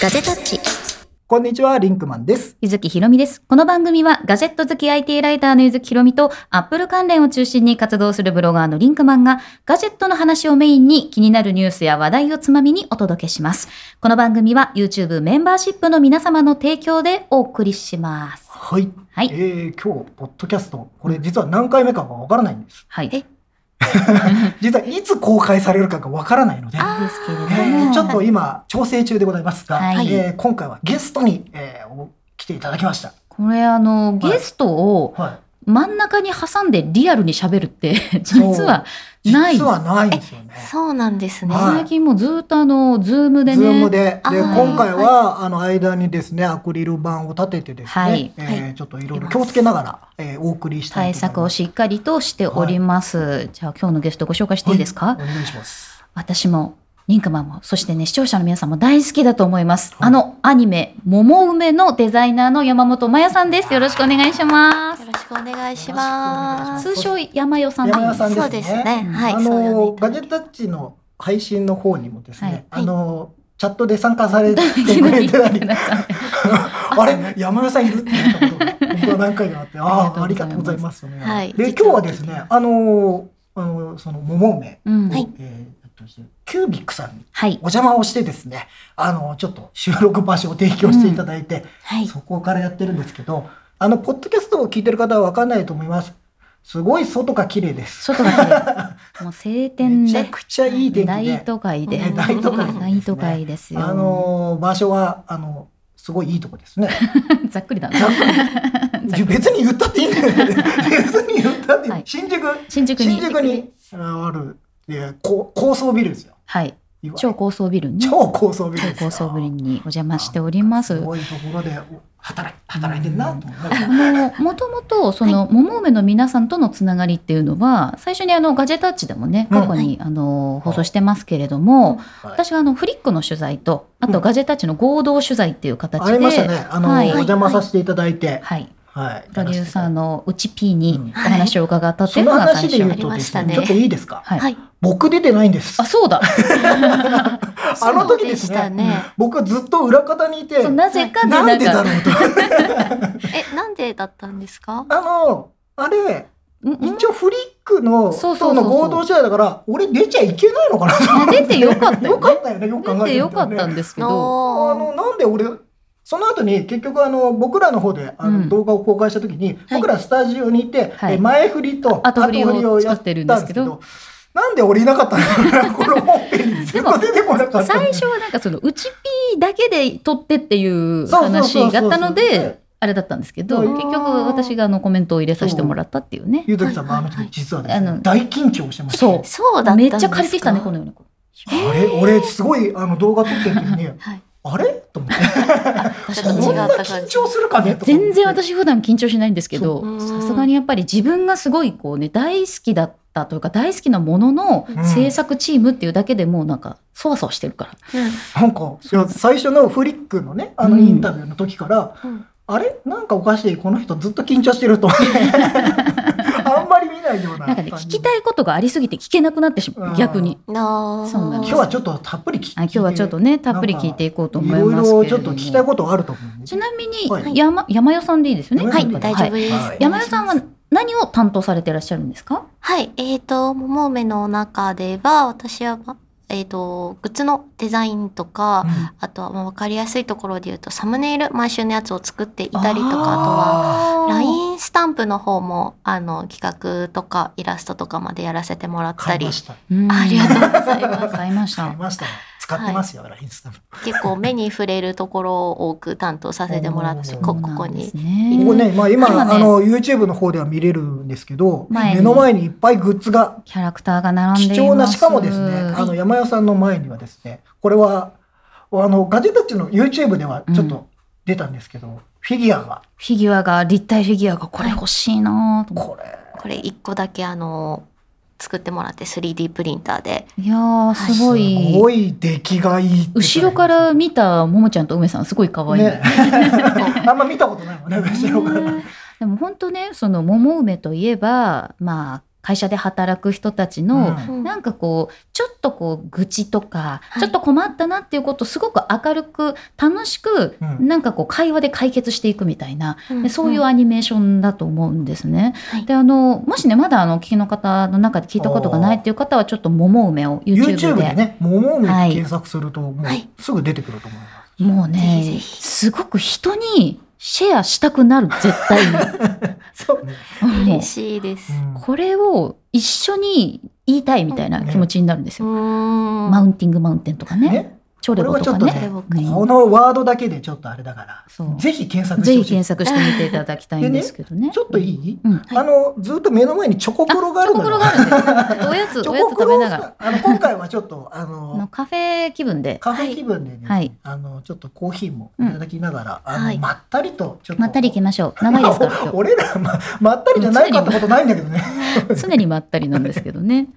ガジェタッチ。こんにちは、リンクマンです。ゆずきひろみです。この番組はガジェット好き IT ライターのゆずきひろみとアップル関連を中心に活動するブロガーのリンクマンがガジェットの話をメインに気になるニュースや話題をつまみにお届けします。この番組は YouTube メンバーシップの皆様の提供でお送りします。はい。はいえー、今日、ポッドキャスト、これ実は何回目かがわからないんです。はい。え 実はいつ公開されるかがわからないので、ですけれどえも。ーちょっと今、調整中でございますが、はいえー今回はゲストに、えーお来ていただきました。これあの、ゲストをはい。真ん中に挟んでリアルに喋るって、そう実はない。実はないんですよね。そうなんですね。はい最近もうずっとあの、 Zoom でね。 Zoom で、で、今回は、あの、間にですね、アクリル板を立ててですね、はいえちょっといろいろ気をつけながら、えーお送りしたい対。策をしっかりとしております。じゃあ今日のゲストご紹介していいですか、はいお願いします。私も、リンクマンも、そしてね、視聴者の皆さんも大好きだと思います。はいあのアニメ、桃梅のデザイナーの山本真也さんです。よろしくお願いしますよ。ろしくお願いします。通称山代さん山代さんですねそうですね。うんはい。あのガジェタッチの配信の方にもですね、はいあのチャットで参加されてくれてたり あれ？山田さんいるって言ったことが何回かあってあああありがとうございます。はいで今日はですねあのあのその桃梅、うんはいえーえっとキュービックさんにはいお。邪魔をしてですねあのちょっと収録場所を提供していただいて、はい。そこからやってるんですけどあのポッドキャストを聞いてる方は分かんないと思います。すごい外が綺麗です。外が綺麗。もう晴天で、めちゃくちゃいい天気大で。都会で。ね大都会大都会ですよ。あのー場所はあのすごいいいとこですね。ざっくりだな。別に言ったっていいんだよね。別に言ったっていい、はい新宿新宿に。新宿にああるえ高高層ビルですよ。はい。超高層ビルに。超高層ビル。高層ビルにお邪魔しております。すごいところでお働い働いてるなと思もともとその桃梅の皆さんとのつながりっていうのは最初にあのガジェタッチでもね過去にあの放送してますけれども、はい私があのフリックの取材とあとガジェタッチの合同取材っていう形で、ありましたね。あの、はいお邪魔させていただいて、はい、はい。プロデューサーのうち P にうん。お話を伺ったってそのいうのが最初。話で言うとありましたね。ですね、ちょっといいですか？はい。はい。僕出てないんです。あ。そうだ。あの時ですね。ね。僕はずっと裏方にいて、なぜかでなんでだろかうと。え、なんでだったんですか？あの、あれ、一応フリックのとの合同試合だから、俺出ちゃいけないのかなあ出てよかったよよかったよね、よく考えてみたらね。出てよかったんですけど。あの、なんで俺、その後に結局あの、僕らの方であの、うん。動画を公開した時に、僕らスタジオにいて、前振りと後振りをや作ってるんですけど。なんで俺いなかったのこの本編に。ずっと出てこなかった最初はなんかそのうち P だけで撮ってっていう話そうがあったのであれだったんですけどう。ん結局私があのコメントを入れさせてもらったっていうね。ゆうときさんもあの時実はですねあの大緊張してました。そう。そうだったんですか？めっちゃ借りてきたねこのようにあれ？俺すごいあの動画撮ってる時に、はい。あれ？と思って。緊張するかね？全然私普段緊張しないんですけどさすがにやっぱり自分がすごいこうね大好きだったというか大好きなもののうん。制作チームっていうだけでもうなんかそわそわしてるから。うん。なんか、いや最初のフリックのね、あのうん。インタビューの時から、うん。あれ？なんかおかしい、この人ずっと緊張してると思って。まり見ないようななんかね聞きたいことがありすぎて聞けなくなってしまううん逆に。そうなんです今日はちょっとたっぷり聞い今日はちょっとねたっぷり聞いていこうと思いいろいますけれどもろちょっと聞きたいことあると思う。ちなみに、はい山山代さんでいいですよね。はい、大丈夫です。はい山代さんは何を担当されていらっしゃるんですか？はい、えっ、と、桃梅の中では、私は、えっ、と、グッズのデザインとか、うんあとはまあ分かりやすいところで言うと、サムネイル、毎週のやつを作っていたりとか、あとは、あ LINE スタンプの方も、あの、企画とかイラストとかまでやらせてもらったり買いま、した。ありがとうございます。買いました。ってますよ、LINE スタンプ。結構目に触れるところを多く担当させてもらって、こここに。ここね、まあ今、今ね。あの、YouTube の方では見れるんですけど、目の前にいっぱいグッズがキャラクターが並んでいます。貴重な、しかもですね、あの、山代さんの前にはですね、これは、あの、ガジェタッチの YouTube ではちょっと出たんですけど、フィギュアが、フィギュアが立体フィギュアがこれ欲しいなとこれ、これ一個だけあの、作ってもらって 3D プリンターで。いやーすごいすごい出来がいい後ろから見たももちゃんと梅さんすごい可愛い。ね。あんま見たことないもんね、後ろから。ねでも本当ねその桃梅といえばまあ会社で働く人たちの、うん。なんかこうちょっとこう愚痴とか、はい。ちょっと困ったなっていうことをすごく明るく楽しく、うん。なんかこう会話で解決していくみたいな、うん。でそういうアニメーションだと思うんですね。はい。であのもしねまだあのお聞きの方の中で聞いたことがないっていう方はちょっと桃梅を YouTube YouTube ででね、桃梅はい。検索すると、もはい、うすぐ出てくると思います。もうねすごく人にシェアしたくなる絶対に。そうね。嬉しいです。うんこれを一緒に言いたいみたいな気持ちになるんですうよ。マウンティングマウンテンとかね、ね、チョレボとかね。これはちょっとね、レボクこのワードだけでちょっとあれだから、ぜひ検索しぜひてほしい。検索してみていただきたいんですけどね。ちょっといい、うん。あの、ずっと目の前にチョコクロがあるのよ。チョコクロがあるんです。おやつ、おやつ食べながら。さあの、今回はちょっと、ああのの、カフェ気分で、カフェ気分でね、はいあの、ちょっとコーヒーもいただきながら、あの、はいまったりと、ちょっと。まったり行きましょう。長いですか 俺ら、ま、まったりじゃないかったことないんだけどね。日。常にまったりなんですけどね。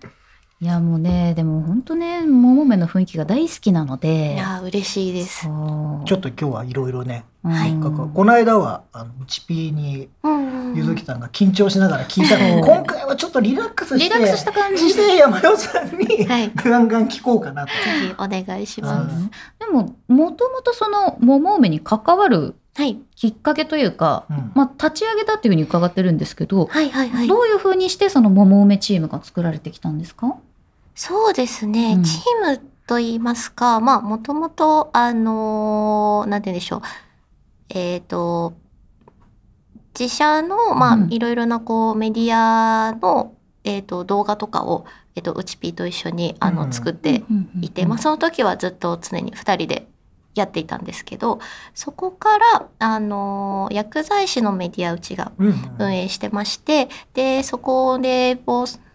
いや、もうね、でも本当ね、桃めの雰囲気が大好きなのいで。やー嬉しいです。ちょっと今日はいろいろね、はいこの間は、あの、うちぴーに、うんうんゆずきさんが緊張しながら聞いたのそうに、今回はちょっとリラックスして、リラックスした感じしで。て山代さんに、はいガンガン聞こうかなと。ぜひお願いしうます。んでも、もともとその桃梅に関わるはいきっかけというか、うんまあ、立ち上げたっていうふうに伺ってるんですけど、はいはいはい。どういうふうにしてその桃梅チームが作られてきたんですか？そうですね、うん。チームと言いますか、まあ、もともと、あのーなんて言うんでしょう。えっ、と、自社の、まあ、うん。いろいろな、こう、メディアの、えっ、と、動画とかを、えっ、と、うちぴーと一緒に、あの、うん。作っていて、まあ、その時はずっと常に二人でやっていたんですけど、そこから、あのー薬剤師のメディアうちがうん。運営してましてでそこで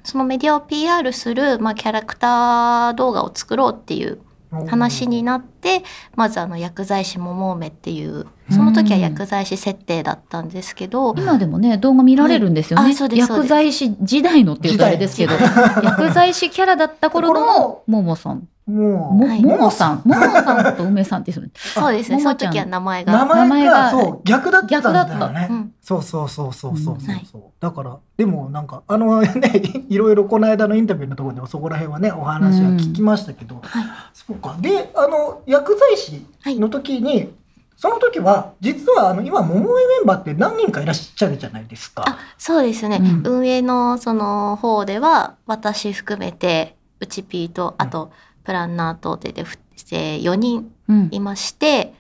そのメディアを PR する、まあ、キャラクター動画を作ろうっていう話になってまずあの薬剤師桃梅っていうその時は薬剤師設定だったんですけど、今でもね動画見られるんですよね、はい。薬剤師時代のっていうとあれですけど時薬剤師キャラだった頃の ももさんもも,、はい。ももさん。ももさんと梅さんって言うんです そうですねその時は名前が。名前がそう、逆だったんだよね。うんそうそうそうそうそうそう。うん。はい。そう。だから、でもなんか、あのね、いろいろこの間のインタビューのところでもそこら辺はね、お話は聞きましたけど、はい。そうか。で、あの、薬剤師の時に、その時は、実はあの、今、桃江メンバーって何人かいらっしゃるじゃないですか。あそうですね、うん。運営のその方では私含めてうちピーとあとプランナーとでで4人うん。いまして、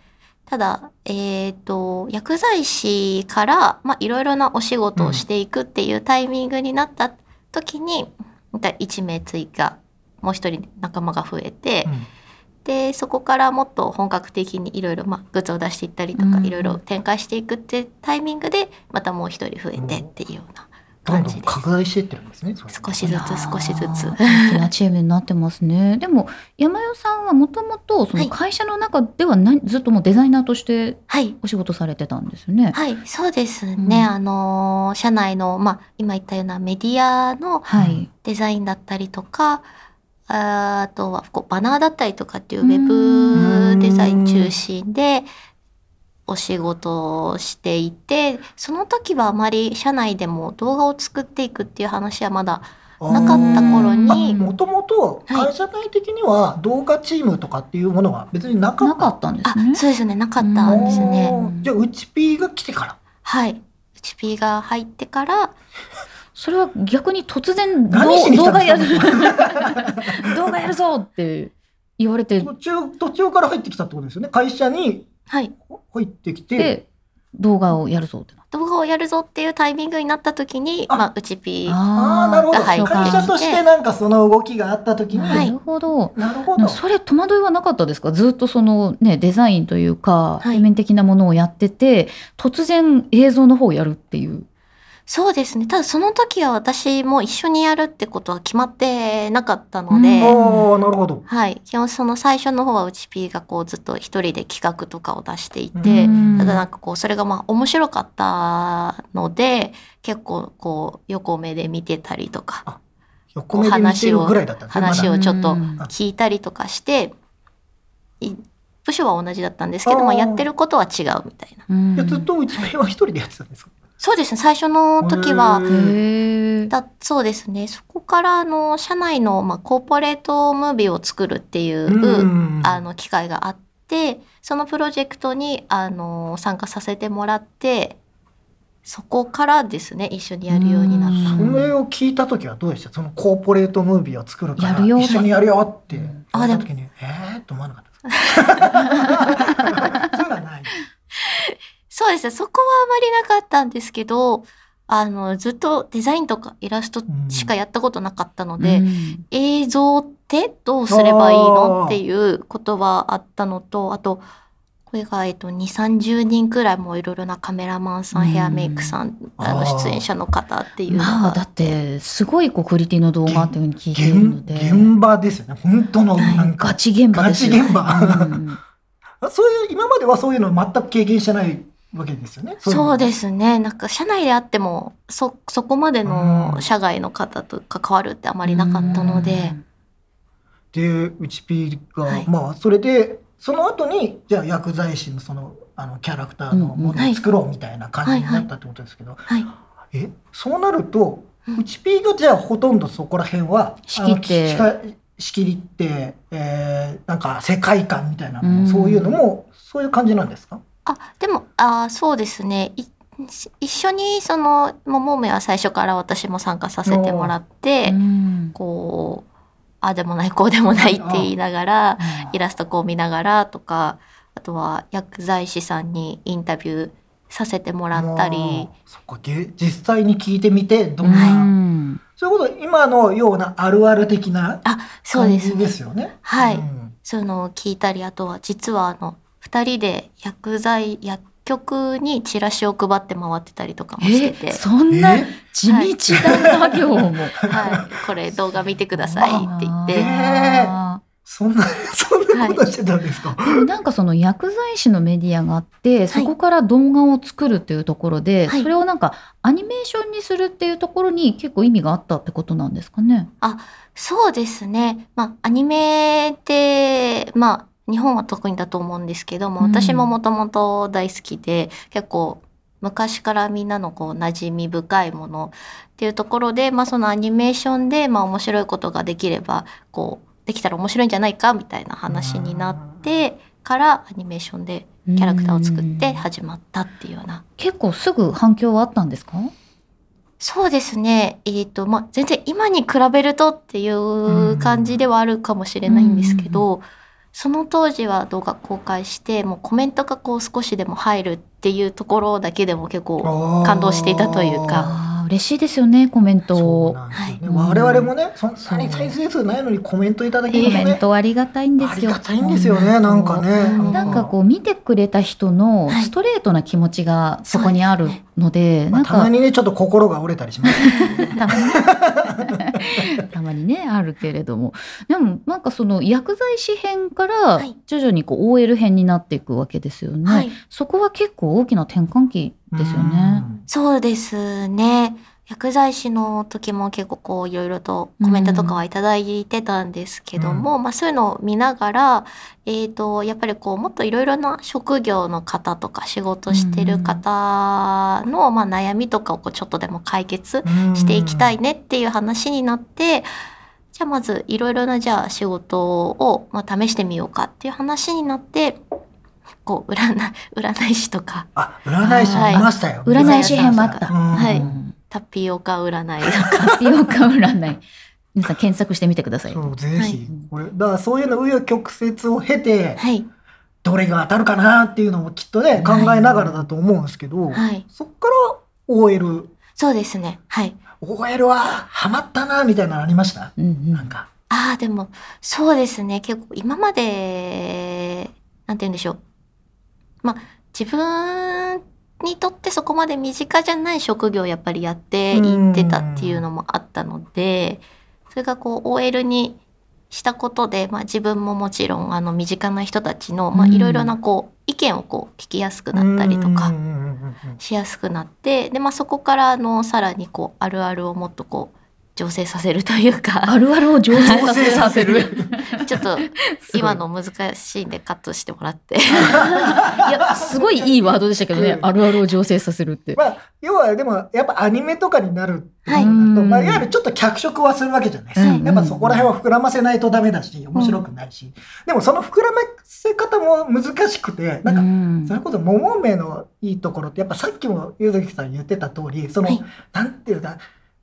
ただ、えっ、と、薬剤師から、まあ、いろいろなお仕事をしていくっていうタイミングになった時に、また1名追加、もう一人仲間が増えて、うん。で、そこからもっと本格的にいろいろ、まあ、グッズを出していったりとか、うん。いろいろ展開していくっていうタイミングで、またもう一人増えてっていうようなどんどん。拡大していってるんですね。少しずつ少しずつ大きなチームになってますね。でも山代さんはもともとそのはい会社の中ではな、ずっともうデザイナーとしてはい。お仕事されてたんですよね。はい、そうですね。うんあのー社内の、まあ、今言ったようなメディアのはい。デザインだったりとか、ああとはこうバナーだったりとかっていうウェうんブデザイン中心でお仕事をしていて、その時はあまり社内でも動画を作っていくっていう話はまだなかった頃に、もともと会社内的には動画チームとかっていうものは別になかった。なかったんですあね。そうですね、なかったんですね。じゃあ、うちピーが来てから。はい。うち P が入ってから、それは逆に突然動画やる動画 やるぞって言われて途中、途中から入ってきたってことですよね。会社にはい。入ってきて。で動画をやるぞってな動画をやるぞっていうタイミングになった時に、あまあ、うち P ああ、なるほど。はい会社としてなんかその動きがあった時に。はないるほど。なるほど。それ戸惑いはなかったですか？ずっとそのねデザインというか、はい平面的なものをやってて突然映像の方をやるっていうそうですね。ただその時は私も一緒にやるってことは決まってなかったので、うんおおなるほど。はい。基本その最初の方はうち P がこうずっと一人で企画とかを出していて、うんただなんかこうそれがまあ面白かったので、結構こう横目で見てたりとか、横目で見てるぐらいだったんですね。話をちょっとうん聞いたりとかして、い部署は同じだったんですけど、まあやってることは違うみたいな。ずっとうちピーは一人でやってたんですか？そうですね。最初の時はへへえ。だそうですね。そこからあの社内の、まあ、コーポレートムービーを作るっていう、うん。あの機会があってそのプロジェクトにあの参加させてもらってそこからですね一緒にやるようになった。うん。それを聞いた時はどうでした？そのコーポレートムービーを作るから一緒にやるよって。言うん。われた時にえー？っと思わなかった。ですかそういうのはないそうですね。そこはあまりなかったんですけどあのずっとデザインとかイラストしかやったことなかったので、うん。映像ってどうすればいいのっていうことはあったのとあとこれが、えっと、2 3 0人くらいもいろいろなカメラマンさん、うんヘアメイクさんあの出演者の方っていうのまあがだってすごいこうクオリティの動画っていうふうに聞いているの現で。現場ですよね。本当のなんか、ガチ現場ですよ。ガチ現場。うん。そういう今まではそういうの全く経験してないわけですよね。そうすですね。なんか社内であってもそそこまでうん。の社外の方と関わるってあまりなかったので、でうちピーが、はい。まあそれでその後にじゃあ薬剤師のそのあのキャラクターのものを作ろうみたいな感じになったってことですけど、はい、えそうなるとうちピーがじゃあほとんどそこら辺は仕切って。仕切りって、えーなんか世界観みたいなそういうのもそういう感じなんですか？あでもあそうですね。い一緒にそのももめは最初から私も参加させてもらって、うん。こうああでもないこうでもないって言いながらイラストこう見ながらとかあとは薬剤師さんにインタビューさせてもらったり。そっかげ実際に聞いてみてどんうな、んそういうこと今のようなあるある的なあそう感じですね。ですよね。はい。うん。そのを聞いたりあとは実はあの2人で薬剤薬局にチラシを配って回ってたりとかもしててえ、そんなえ？地道な作業も。はい、これ動画見てくださいって言ってあそんなそんなことしてたんですか？ーでもなんかその薬剤師のメディアがあって、そこから動画を作るっていうところで、はいそれをなんかアニメーションにするっていうところに結構意味があったってことなんですかね？そうですね。まあ、アニメって、まあ、日本は特にだと思うんですけども、うん。私ももともと大好きで、結構、昔からみんなのこう馴染み深いものっていうところで、まあ、そのアニメーションで、まあ、面白いことができればこうできたら面白いんじゃないかみたいな話になってからアニメーションでキャラクターを作って始まったっていうような。結構すぐ反響はあったんですか？そうですね。えっ、と、まあ、全然今に比べるとっていう感じではあるかもしれないんですけど、その当時は動画公開して、もうコメントがこう少しでも入るっていうところだけでも結構感動していたというか。嬉しいですよねコメントを。ね。はい我々もね、そんなに再生数ないのにコメントいただけるね、メントありがたいんでありすよ。がたいんですよね。なんかね。うんなんかこう見てくれた人のはいストレートな気持ちがそこにあるので、まあ、なんかたまにね、ちょっと心が折れたりしますね。たまにね たまにねあるけれどもでもなんかその薬剤師編からはい徐々にこう OL 編になっていくわけですよね、はい。そこは結構大きな転換期ですよね。そうですね。薬剤師の時も結構こういろいろとコメントとかはいただいてたんですけども、まあそういうのを見ながら、えっ、と、やっぱりこうもっといろいろな職業の方とか仕事してる方の、まあ悩みとかをこうちょっとでも解決うんしていきたいねっていう話になって、じゃあまずいろいろなじゃあ仕事を、まあ、試してみようかっていう話になって、こう占い 占い師とか。あ、占い師いましたよ。占い師編もあった。うんはい。うんタピオカ占いとか。タピオカ占い。皆さん検索してみてください。そう、ぜひ、はいこれ、だからそういうの紆余曲折を経て、はい。どれが当たるかなっていうのもきっとね、考えながらだと思うんですけど、はい。そっから OL、そうですね。はい。OL はハマったなみたいなのありました、うんうんなんか。ああ、でも、そうですね。結構今まで、なんて言うんでしょう。まあ、自分にとってそこまで身近じゃない職業をやっぱりやっていってたっていうのもあったので、それがこう OL にしたことで、まあ自分ももちろんあの身近な人たちの、いろいろなこう意見をこう聞きやすくなったりとかしやすくなって、で、まあそこからあのさらにこうあるあるをもっとこう醸成させるというか、あるあるを醸成させさせる。ちょっと今の難しいんでカットしてもらって。いや、すごいいいワードでしたけどね。うんあるあるを醸成させるって。まあ、要はでも、やっぱアニメとかになるってはいまあ、うんいわゆるちょっと脚色はするわけじゃないですか。うんやっぱそこら辺は膨らませないとダメだし、面白くないし。でもその膨らませ方も難しくて、なんか、うんそれこそ桃梅のいいところって、やっぱさっきもゆずきさん言ってた通り、その、はいなんていうか、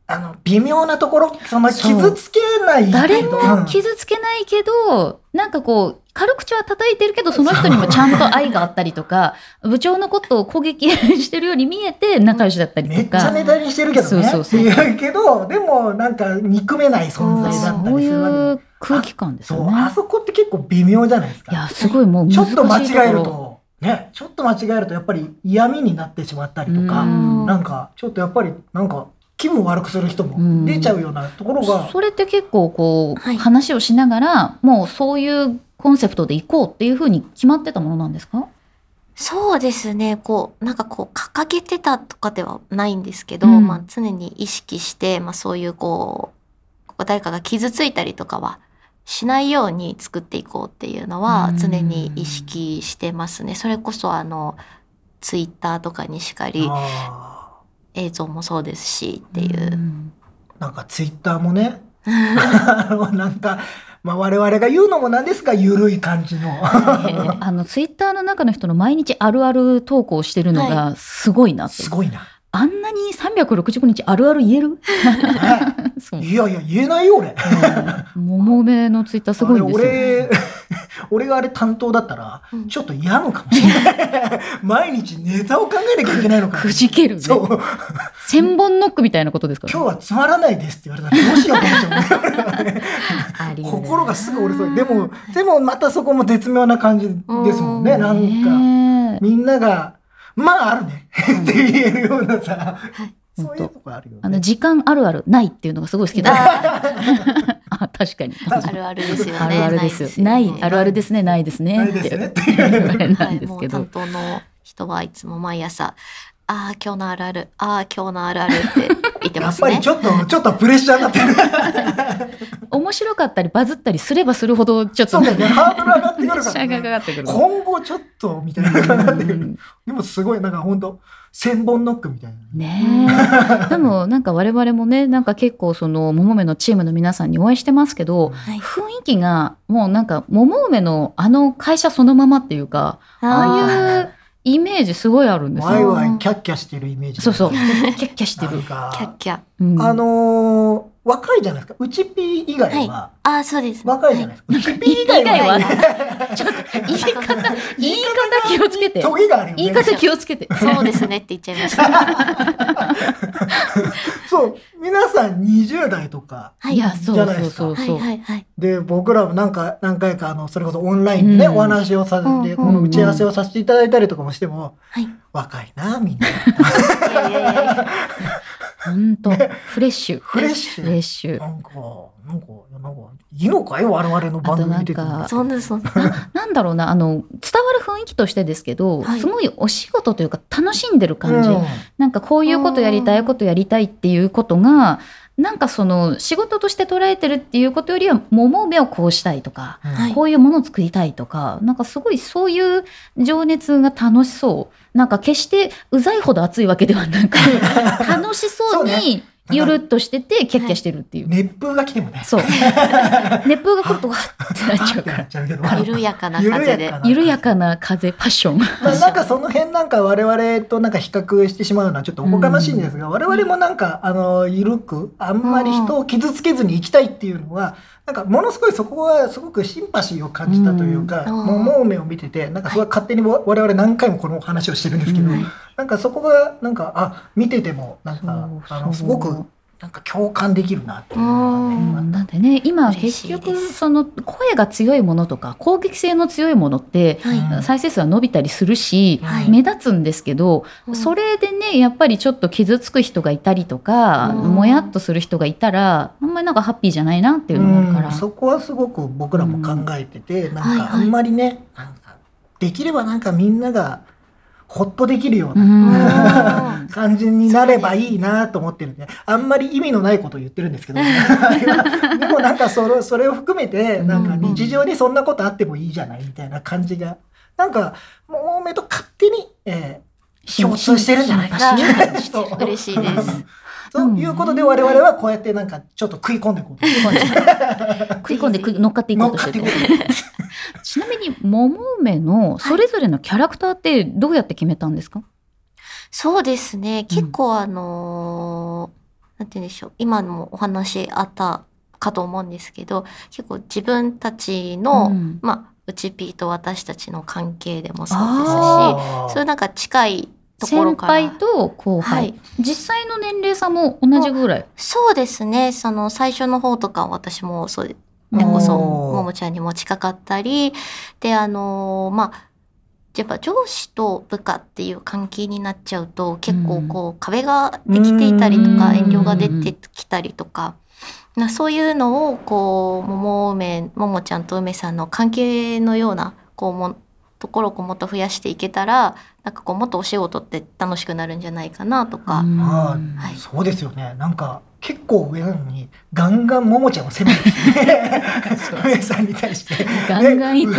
あの、微妙なところ、そのそう傷つけない。誰うもん傷つけないけど、なんかこう、軽口は叩いてるけど、その人にもちゃんと愛があったりとか、部長のことを攻撃してるように見えて仲良しだったりめっとか。ちゃネタにしてるけどね。そうそうそうけど、でもなんか憎めない存在だったそういりするわけでう空気感ですねあ。そこって結構微妙じゃないですか。いや、すごいもうちょ。っと間違えると、ね、ちょっと間違えるとやっぱり嫌味になってしまったりとか、うんなんかちょっとやっぱりなんか気分悪くする人も出ちゃうようなところが、それって結構こう、はい。話をしながら、もうそういうコンセプトでいこうっていうふうに決まってたものなんですか？そうですね。こう、なんかこう、掲げてたとかではないんですけど、うん。まあ常に意識して、まあそういうこう、誰かが傷ついたりとかはしないように作っていこうっていうのはうん。常に意識してますね。それこそあの、ツイッターとかにしかり、あ映像もそうですしっていう。んーなんかツイッターもね、なんか、まあ、我々が言うのもなんですが、ゆるい感じの。あの、ツイッターの中の人の毎日あるある投稿してるのがすごいなって。すごいな。あんなに365日あるある言える？いやいや、言えないよ、俺。桃梅のツイッターすごいんですよ。あれ俺、俺があれ担当だったらうん、ちょっと嫌なのかもしれない。毎日ネタを考えなきゃいけないのかくじけるね。そう。千本ノックみたいなことですか？ら、今日はつまらないですって言われたらどうしようと思っちゃうね。ありえない心がすぐ折れそう。でも、でもまたそこも絶妙な感じですもんね。うんなんか、みんなが、まああるねって言えるようなさ、はいそういうとこあるよね。あの、時間あるあるないっていうのがすごい好きだ。あ、確かに。あるあるですよね。あるあるですよ。なないあるあるですね、ないですね。ないですねってっていう。あれなはい、んですけど担。当の人はいつも毎朝、ああ、今日のあるある、ああ、今日のあるあるって言ってやますねっぱりち。ょっと、ちょっとプレッシャーになってる。面白かったりバズったりすればするほど、ちょっとそうね。ハードル上がってくるからね。かかってくる。今後ちょっと、みたいな感じになってくるうんでもすごい、なんか本当千本ノックみたいな。ねえ。でもなんか我々もね、なんか結構その桃梅のチームの皆さんにお会いしてますけど、はい、雰囲気がもうなんか桃梅のあの会社そのままっていうか、ああいうイメージすごいあるんですよ。ワイワイキャッキャしてるイメージ。そうそう。キャッキャしてる。キャッキャ。うんあのー若いじゃないですか。うちピー以外は、ああ、そうです。若いじゃないですか。うちピー以外は、ちょっと言い方、言い方気をつけて。トゲがあるよね。言い方気をつけて。そうですねって言っちゃいました。そう、皆さん20代とかはいいや、そうそうそうはいそう。で、僕らもなんか、何回か、あの、それこそオンラインでね、うんお話をさせて、うんこの打ち合わせをさせていただいたりとかもしても、はい。若いな、みんな。いやいやいやいや。ほんと、フレッシュ。フレッシフレッュ。シュ。なんか、なんか、なんか、いいのかい我々の番組見ててあとなんかそんなそんな。なんだろうな、あの、伝わる雰囲気としてですけど、はいすごいお仕事というか楽しんでる感じ。うんなんかこういうことやりたい、うんことやりたいっていうことが、なんかその仕事として捉えてるっていうことよりは、桃梅をこうしたいとか、はいこういうものを作りたいとか、なんかすごいそういう情熱が楽しそう。なんか決してうざいほど熱いわけではなく、楽しそうそうにゆるっとしてて、キャッキャしてるっていう。熱風が来てもね。そう。熱風が来るとわーってなっちゃうから。緩やかな風で。緩やかな風、パッション。まあ、なんかその辺なんか我々となんか比較してしまうのはちょっとおこがましいんですが、我々もなんかあの緩くあんまり人を傷つけずに生きたいっていうのはなんかものすごいそこはすごくシンパシーを感じたというか、うん。桃梅を見ててなんかそれは勝手に我々何回もこの話をしてるんですけど、うん。なんかそこがなんかあ見ててもなんかあのすごくなんか共感できるなっていうのがね、だってね今結局その声が強いものとか攻撃性の強いものってはい。うん再生数は伸びたりするし、はい。目立つんですけど、うん。それでねやっぱりちょっと傷つく人がいたりとか、うん。もやっとする人がいたらあんまりなんかハッピーじゃないなっていうのがあるから、うん。そこはすごく僕らも考えてて、なんはいはい。かあんまりね、なんかできればなんかみんながほっとできるよううな、ん。感じになればいいなと思ってるんで、あんまり意味のないことを言ってるんですけど、でもなんかそれそれを含めて、なんか日常にそんなことあってもいいじゃないみたいな感じが、なんか、もめと勝手に、えー共通してるんじゃないかな。人嬉しいです。ということで我々はこうやってなんかちょっと食い込んでいこうと。食い込んで食い乗っかっていこうとしてる。ちなみに桃梅のそれぞれのキャラクターってどうやって決めたんですか、そうですね。結構あのーなんて言うんでしょう。今もお話あったかと思うんですけど、結構自分たちの、うん。まあ、うちピーと私たちの関係でもそうですし、そういうなんか近いところ先から。輩と後輩、はい。実際の年齢差も同じぐらい？そうですね。その最初の方とか私もそうで、ね、こそ、ももちゃんにも近かったり、で、あのーまあ、やっぱ上司と部下っていう関係になっちゃうと結構こう壁ができていたりとかうん。遠慮が出てきたりとか、なそういうのをこう、桃梅、ももちゃんと梅さんの関係のような、こうも、ところをもっと増やしていけたら、なんかこうもっとお仕事って楽しくなるんじゃないかなとか、はい。ーそうですよね。なんか結構上なのにガンガンももちゃんを攻めてきて梅さんに対して。ガンガンいく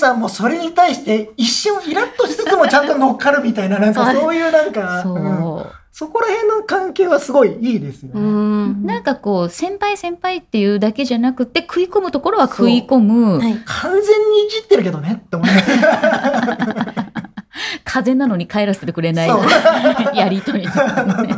さんもそれに対して一瞬イラッとしつつもちゃんと乗っかるみたいな なんかそういうなんかそう、うん。そこら辺の関係はすごいいいですようね。ん。なんかこう先輩先輩っていうだけじゃなくて食い込むところは食い込む、はい。完全にいじってるけどねって思います。風なのに帰らせてくれない やりとりとかね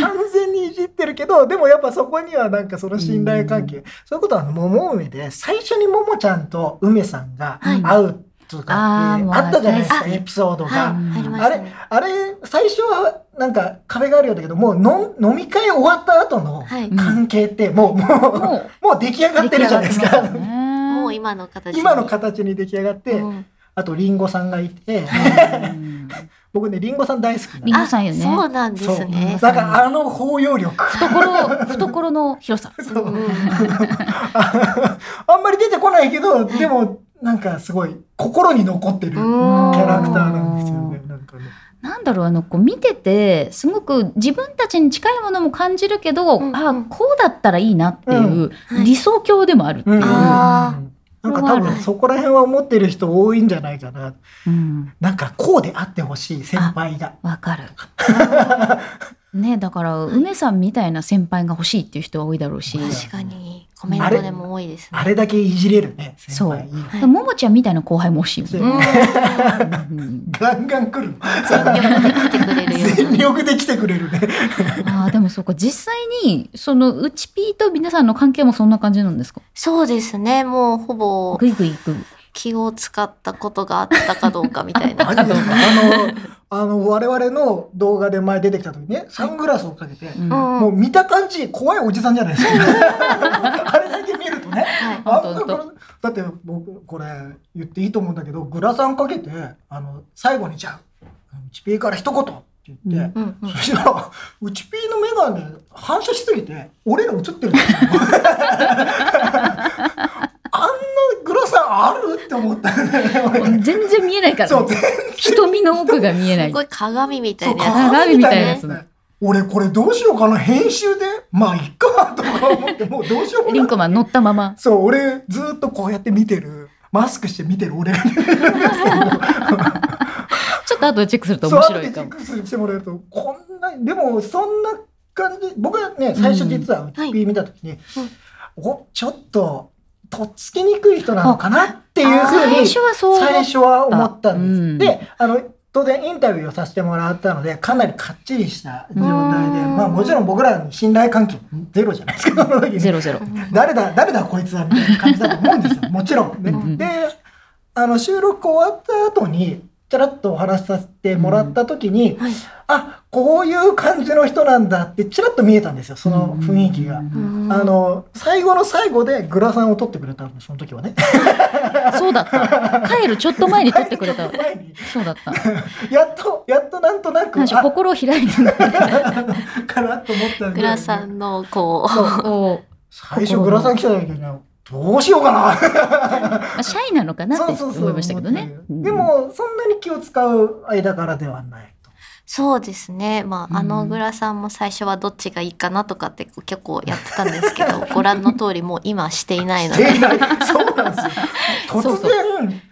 完全にいじってるけどでもやっぱそこにはなんかその信頼関係、そういうことは桃梅で最初に桃ちゃんと梅さんがはい会うとかってあったじゃないですかエピソードが。はい。うんあれ。あれ最初はなんか壁があるようだけどもうの飲み会終わった後のはい。うん関係ってもう、もうもうもう出来上がってるじゃないですか。もう今の形に今の形に出来上がって、うんあとリンゴさんがいて、うん。僕ねリンゴさん大好きなリンゴさんよね。そうなんですね。だからあの包容力。懐懐の広さ。あんまり出てこないけどでもなんかすごい心に残ってるキうん。ャラクターなんですよね。なんかね。なんだろうあのこう見ててすごく自分たちに近いものも感じるけど、うん。あこうだったらいいなっていう、はい。理想郷でもあるっていう、うん。あなんか多分そこら辺は思ってる人多いんじゃないかな。うん。なんかこうであってほしい先輩が。わかる。ねだから梅さんみたいな先輩が欲しいっていう人は多いだろうし、確かにコメントでも多いですね。あれだけいじれるね先輩いいはいももちゃんみたいな後輩も欲しいよそうね。うんうんガンガン来る全力で来てくれるような。全力で来てくれるねあーでもそうか実際にそのうちピーと皆さんの関係もそんな感じなんですか？そうですね。もうほぼグイグイいく。気を使ったことがあったかどうかみたいな。あのあの我々の動画で前出てきた時ねサングラスをかけて、うん。うんもう見た感じ怖いおじさんじゃないですか。あれだけ見るとね。はい。だって僕これ言っていいと思うんだけどグラサンかけてあの最後にじゃあうちピーから一言って言って、うんうんそしたらうちピーの眼鏡反射しすぎて俺ら映ってるんです ある？って思ったんだよね。俺全然見えないから、そうね、瞳の奥が見えない。すごい鏡みたそいうなや鏡みたいなやつ鏡みたいなやつ俺これどうしようかな編集で。まあいっかとか思ってもうどうしようもない。リンコマン乗ったまま。そう俺ずっとこうやって見てる。マスクして見てる俺がちょっと後でチェックすると面白いかも。チェックしてもらえるとこんなでもそんな感じ僕はね最初実はうちピー見た時に、おちょっととっつきにくい人なのかなっていうふう最に最初は思ったんです。うん。であの当然インタビューをさせてもらったのでかなりかっちりした状態でうん。まあもちろん僕らに信頼関係ゼロじゃないですかその時に。ゼロゼロ。誰だ誰だこいつはみたいな感じだと思うんですよもちろん。ね。うん。であの収録終わった後にちょらっとお話しさせてもらった時に、はい。あこういう感じの人なんだってちらっと見えたんですよその雰囲気が。うん。あの最後の最後でグラサンを取ってくれたんその時はね。そうだった。帰るちょっと前に撮ってくれた。そうだった。やっとやっとなんとなく心を開いてかな。と思ったんでグラさんのこう。最初グラサン来た時にどうしようかな。まあ、シャイなのかなって思いましたけどね。うんでも、そんなに気を使う間柄ではないと。そうですね。まあ、あのうんグラさんも最初はどっちがいいかなとかって結構やってたんですけど、ご覧の通りもう今はしていないので。していないそうなんですよ。突そうそう然、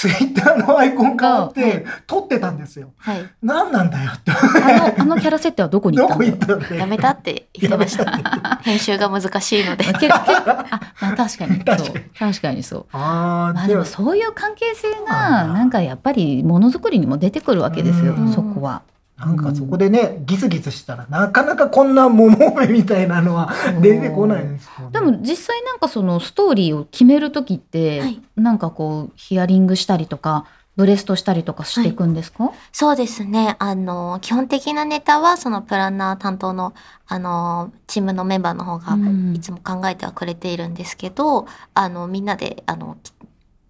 ツイッターのアイコン変わって、撮ってたんですよ。はい。何なんだよって。あの、あのキャラ設定はどこに行どこったの？行った。やめたって言ってました。編集が難しいので。あ、まあ、確かに そう確かにそう。ああ、まあでもそういう関係性がうんなんかやっぱりものづくりにも出てくるわけですよ、うんそこは。なんかそこでね、ギスギスしたら、なかなかこんな桃目みたいなのは出てこないですよね。でも実際なんかそのストーリーを決める時って、はいなんかこうヒアリングしたりとかブレストしたりとかしていくんですか、そうですね。あの、基本的なネタは、そのプランナー担当の、あの、チームのメンバーの方が、うんいつも考えてはくれているんですけど、あの、みんなで、あの、き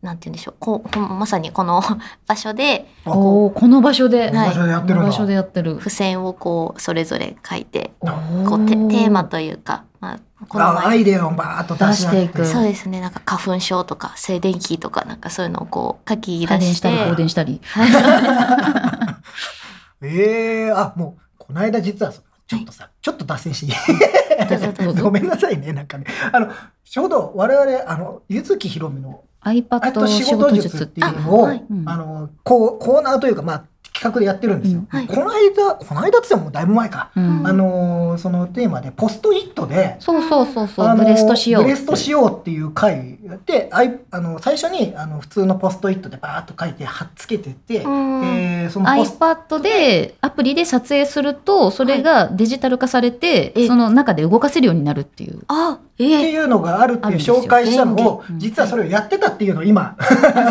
なんて言うんでしょう。こう、まさに この場所で、おおこの場所で、この場所でやってるんだ。この場所でやってる。付箋をこう、それぞれ書いて、こうテ、テーマというか、まあ、このあアイデアをバーッと出して。いく。そうですね。なんか花粉症とか静電気とかなんかそういうのをこう書き出し感電してたり放電したり。ええあもうこの間実はそちょっとさ、ちょっと脱線し。てごめんなさいねなんかね。あのちょうど我々あの柚木ひろみのあ iPad と仕仕事術っ事術ってていうのを、あはいうんあのこうコーナーというかまあ企画でやってるんですよ。うん。はい。この間この間って言ってももうだいぶ前か。うん。あのそのテーマでポストイットでそうそうそうそう、あのブレストしよう。ブレストしようっていう回であいあの最初にあの普通のポストイットでバーッと書いて貼っつけてて、うん。えーそのポス iPad でアプリで撮影するとそれがデジタル化されて、え。その中で動かせるようになるっていう。あ、ってええいうのがあるっていう紹介したのを便利実はそれをやってたっていうのを今。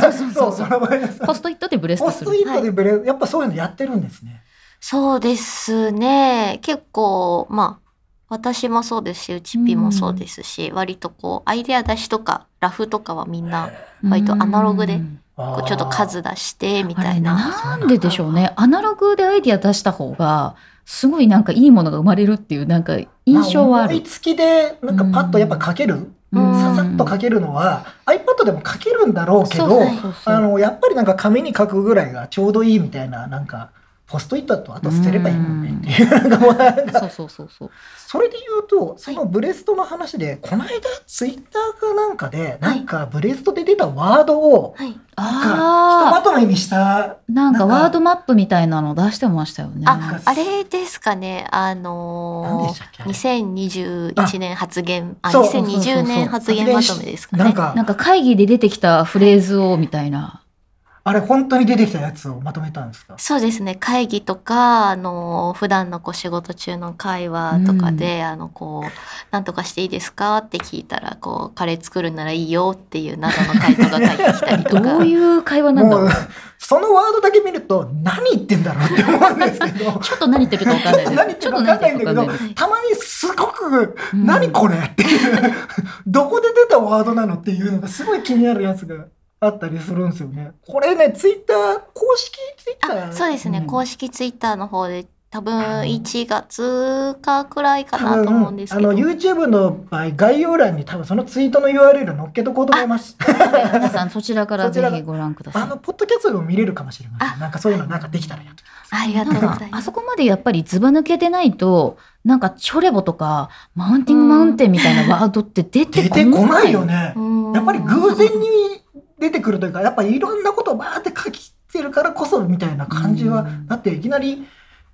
そうそうそうそう。ポストイットでブレストする。ポストイットでブレ、やっぱそういうのやってるんですね。そうですね。結構、まあ、私もそうですし、うちぴもそうですし、割とこう、アイデア出しとか、ラフとかはみんな、割とアナログでうんこうちょっと数出して、みたいな。なんででしょうね。アナログでアイディア出した方がすごいなんかいいものが生まれるっていうなんか印象はあるま思い。つきでなんかパッとやっぱ書ける、うんささっと書けるのは iPad でも書けるんだろうけどあのやっぱりなんか紙に書くぐらいがちょうどいいみたいななんかポストイットだとあと捨てればいいもんねっていうなんかもうなんかそうそうそうそう。それで言うとそのブレストの話でこの間ツイッターかなんかでなんかブレストで出たワードをはい。なんかひとあまとめにしたあ、なんかワードマップみたいなの出してましたよね。あ、あれですかね。あ何のー、2021年発言、あ、そうそうそうそう2020年発言まとめですかね。なんか会議で出てきたフレーズをみたいな。あれ本当に出てきたやつをまとめたんですか？そうですね。会議とか、あの、普段のこう仕事中の会話とかで、あの、こう、なんとかしていいですかって聞いたら、こう、カレー作るならいいよっていう謎の回答が返ってきたりとか。どういう会話なんだろう？そのワードだけ見ると何言ってんだろうって思うんですけど ちょっと何言ってるか分かんないです。何言ってるか分かんないんだけどちょっと何言ってるか分かんないですたまにすごく「うん何これ?」っていう どこで出たワードなのっていうのがすごい気になるやつがあったりするんですよね。これねツイッター公式ツイッターあ、そうですね。ん公式ツイッターの方で、多分1月かくらいかなと思うんですけど。あの YouTube の場合概要欄に多分そのツイートの URL 載っけとこうと思います。皆さんそちらから ぜひご覧ください。あのポッドキャストでも見れるかもしれません。なんかそういうのなんかできたらやっとありがとうございます。あそこまでやっぱりずば抜けてないと、なんかチョレボとかマウンティングマウンテンみたいなワードって出て出こない。てこないよね。うんやっぱり偶然に出てくるというか、やっぱりいろんなことをバーって書きてるからこそみたいな感じはうん、だっていきなり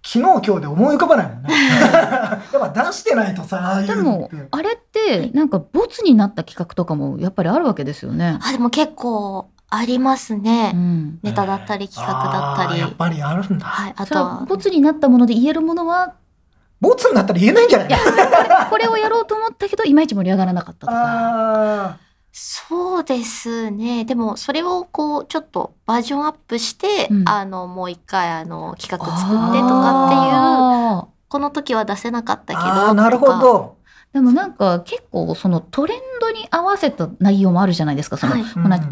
昨日今日で思い浮かばないもんね。やっぱ出してないとさ、ああいうでも。あれってなんかボツになった企画とかもやっぱりあるわけですよね。あ、でも結構ありますね。うん。ネタだったり企画だったり。やっぱりあるんだ。はい、あとは。ボツになったもので言えるものは、ボツになったら言えないんじゃないいやこれをやろうと思ったけどいまいち盛り上がらなかったとか。あそうですね。でも、それをこう、ちょっとバージョンアップして、うんあの、もう一回、あの、企画作ってとかっていう、あこの時は出せなかったーけど、なるほ。ど。ーでもなんか結構そのトレンドに合わせた内容もあるじゃないですか。その、はい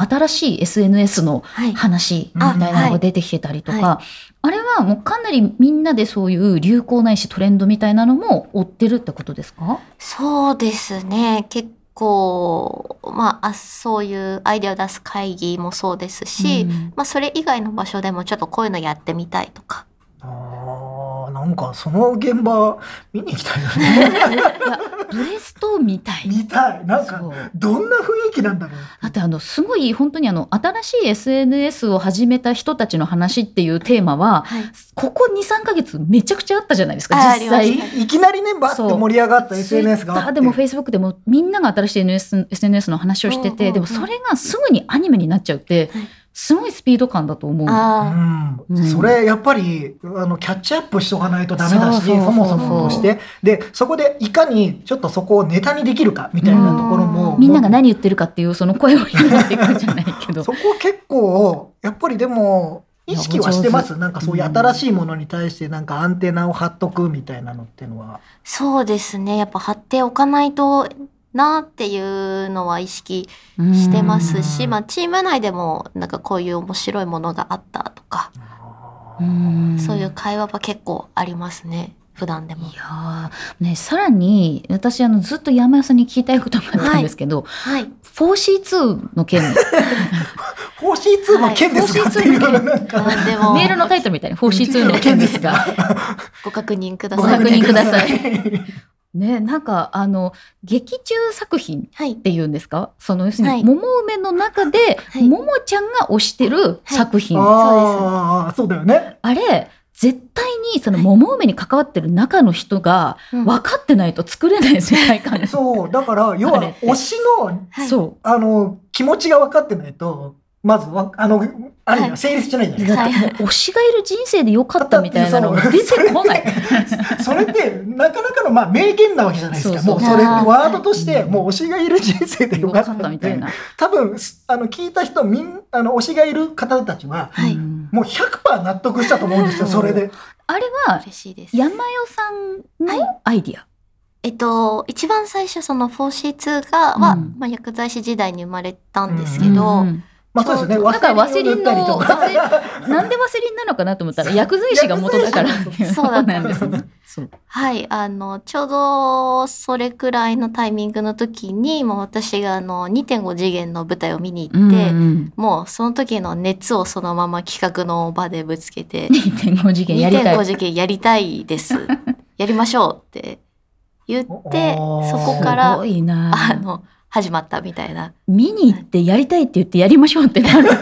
新しい SNS のはい。話みあたいなのが出てきてたりとか、はあれはもうかなりみんなでそういう流行ないしトレンドみたいなのも追ってるってことですか？そうですね。結構、まあ、あそういうアイデアを出す会議もそうですし、うんまあ、それ以外の場所でもちょっとこういうのやってみたいとか。なんかその現場見に行きたいよね。いやブレストみたい見たい。なんかどんな雰囲気なんだろう。だってあのすごい本当にあの新しい SNS を始めた人たちの話っていうテーマははい、ここ23ヶ月めちゃくちゃあったじゃないですかあ実際いいきなりねバッて盛り上がった SNS があ Twitter って。でも Facebook でもみんなが新しい SNS, SNS の話をしてて、うんうんうんでもそれがすぐにアニメになっちゃうって、はいすごいスピード感だと思う。あうん。うん。それやっぱりあのキャッチアップしとかないとダメだしそもそもとして。でそこでいかにちょっとそこをネタにできるかみたいなところも、うん。みんなが何言ってるかっていうその声を拾っていくんじゃないけど。そ。こ結構やっぱりでも意識はしてます？なんかそういう新しいものに対してなんかアンテナを張っとくみたいなのっていうのは。そうですね。やっぱ貼っておかないとなっていうのは意識してますし、うん。まあ、チーム内でもなんかこういう面白いものがあったとか、うん。そういう会話は結構ありますね普段でも。い。やーね、さらに私あのずっと山屋さんに聞きたいことがあったんですけど、はい、4C2 の件。4C2 の件ですか、はい。っていうなんか。あでも。メールのタイトルみたいに 4C2 の件ですが ご確認くだごさい。確認ください。い。ねなんかあの劇中作品はい。っ、ていうんですか？その要するに、はい。桃梅の中で、はい。ももちゃんが推してる作品、ああ、そうだよね。あれ絶対にその桃梅に関わってる中の人がうん。分かってないと作れない世界観。です。そう、だから、要は推しの、はい。そあの、気持ちが分かってないと、まずわ、あの、ある意味はい成立しないじゃないう。ですか。だってもう推しがいる人生でよかったみたいなのが出てこない。それって、なかなかの、まあ、名言なわけじゃないですか。そうそうもう、それ、ワードとして、もう、推しがいる人生でよかっよかったたみたいな。多分、すあの、聞いた人、みん、あの、推しがいる方たちは、はいうんもう100%納得したと思うんですよ、それで。あれは嬉しいです。山代さんのアイディア？えっと、一番最初その 4C2 が、は、うんまあ、薬剤師時代に生まれたんですけど、うんうんまあ、そうですよね。だからワセリンの なんでワセリンなのかなと思ったら 薬剤師が元だからそうだったんですね。はい、あの、ちょうどそれくらいのタイミングの時に、もう私があの、2.5次元の舞台を見に行って、うんもうその時の熱をそのまま企画の場でぶつけて、2.5次元やりたい2.5。次元やりたいです。やりましょうって言って、そこからあの、始まったみたいな。見に行ってやりたいって言ってやりましょうってなるって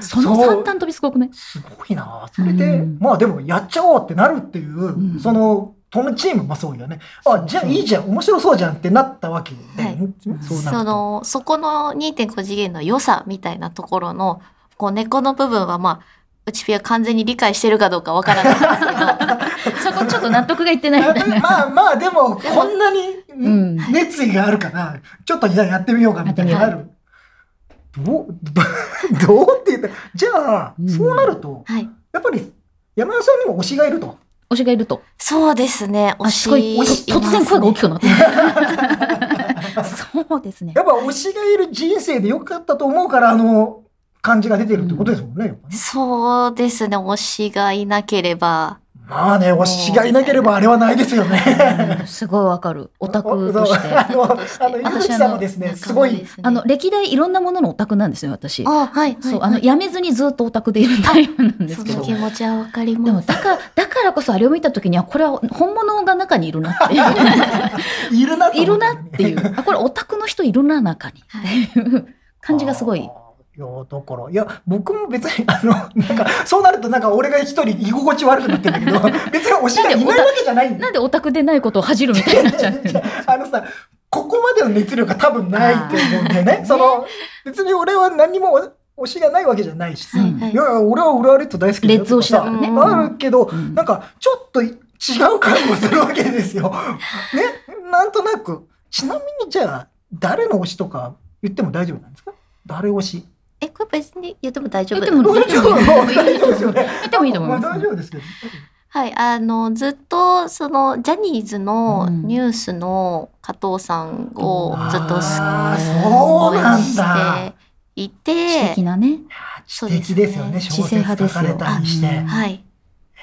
その三段飛びすごくない？すごいな。それで、うん。まあでもやっちゃおうってなるっていう、ん。そのそのチームもそうよね。あじゃあいいじゃん。面白そうじゃんってなったわけで、はい。そその、そこの2.5次元の良さみたいなところの、こう根っこの部分はまあ、うちピは完全に理解してるかどうかわからないんですけど、そこちょっと納得がいってないみたいな。まあまあでもこんなにん熱意があるからちょっとじゃあやってみようかみたいになるどうど どうって言った？らじゃあ、うんそうなるとはい。やっぱり山田さんにも推しがいると？推しがいると。そうですね。あ、すごい、推しと突然声が大きいくなった。そうですねや。っぱ推しがいる人生でよかったと思うからあの感じが出てるってことですもんね。やっぱねますそうですね。推しがいなければ。まあね、推しがいなければあれはないですよね。すごいわかる。オタクとして。あの、あの、さんもですね、すごい、あの、歴代いろんなもののオタクなんですよ、私。あ、はい。そう、はいあの、やめずにずっとオタクでいるタイプなんですけどその。気持ちはわかりでも、ます。だから、だからこそあれを見たときには、これは本物が中にいるなっていう。いるなといるなっていう。あ、これオタクの人いるな、中に。っていう感じがすごい。あー。いや、だから、いや、僕も別に、あの、なんか、そうなるとなんか俺が一人居心地悪くなってるんだけど、別に推しがいないわけじゃないなんでオタクでないことを恥じるみたいにな っちゃってるあのさ、ここまでの熱量が多分ないと思うんだよね。その、別に俺は何も推しがないわけじゃないしさ。はいはいいや俺は浦和レッズ大好きだよレッズ推しだからねあるけど、うんなんか、ちょっと違う感もするわけですよ。ね？なんとなく。ちなみにじゃあ、誰の推しとか言っても大丈夫なんですか？誰推し？え、これ別に言っても大丈夫？言っても大丈夫。大丈夫ですよね。言ってもいいと思いますまあ大丈夫ですけど。はい、あの、ずっと、その、ジャニーズのうん。ニュースの加藤さんをずっとあー応そうしてい素て敵、なね。知的ですよね。小説書かれたりして。知性派ですよはい、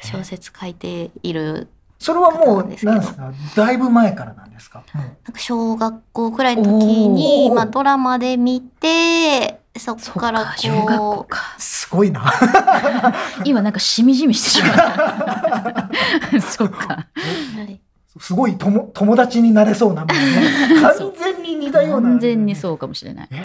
小説書いているそれはもう方なんですか？だいぶ前からなんですか、もうなんか小学校くらいの時にまあドラマで見てそそこからこう小学校か。すごいな。今なんかしみじみしてしまった。そっか。はい。すごい友友達になれそうなもんね。完全に似たような。完全にそうかもしれない。へ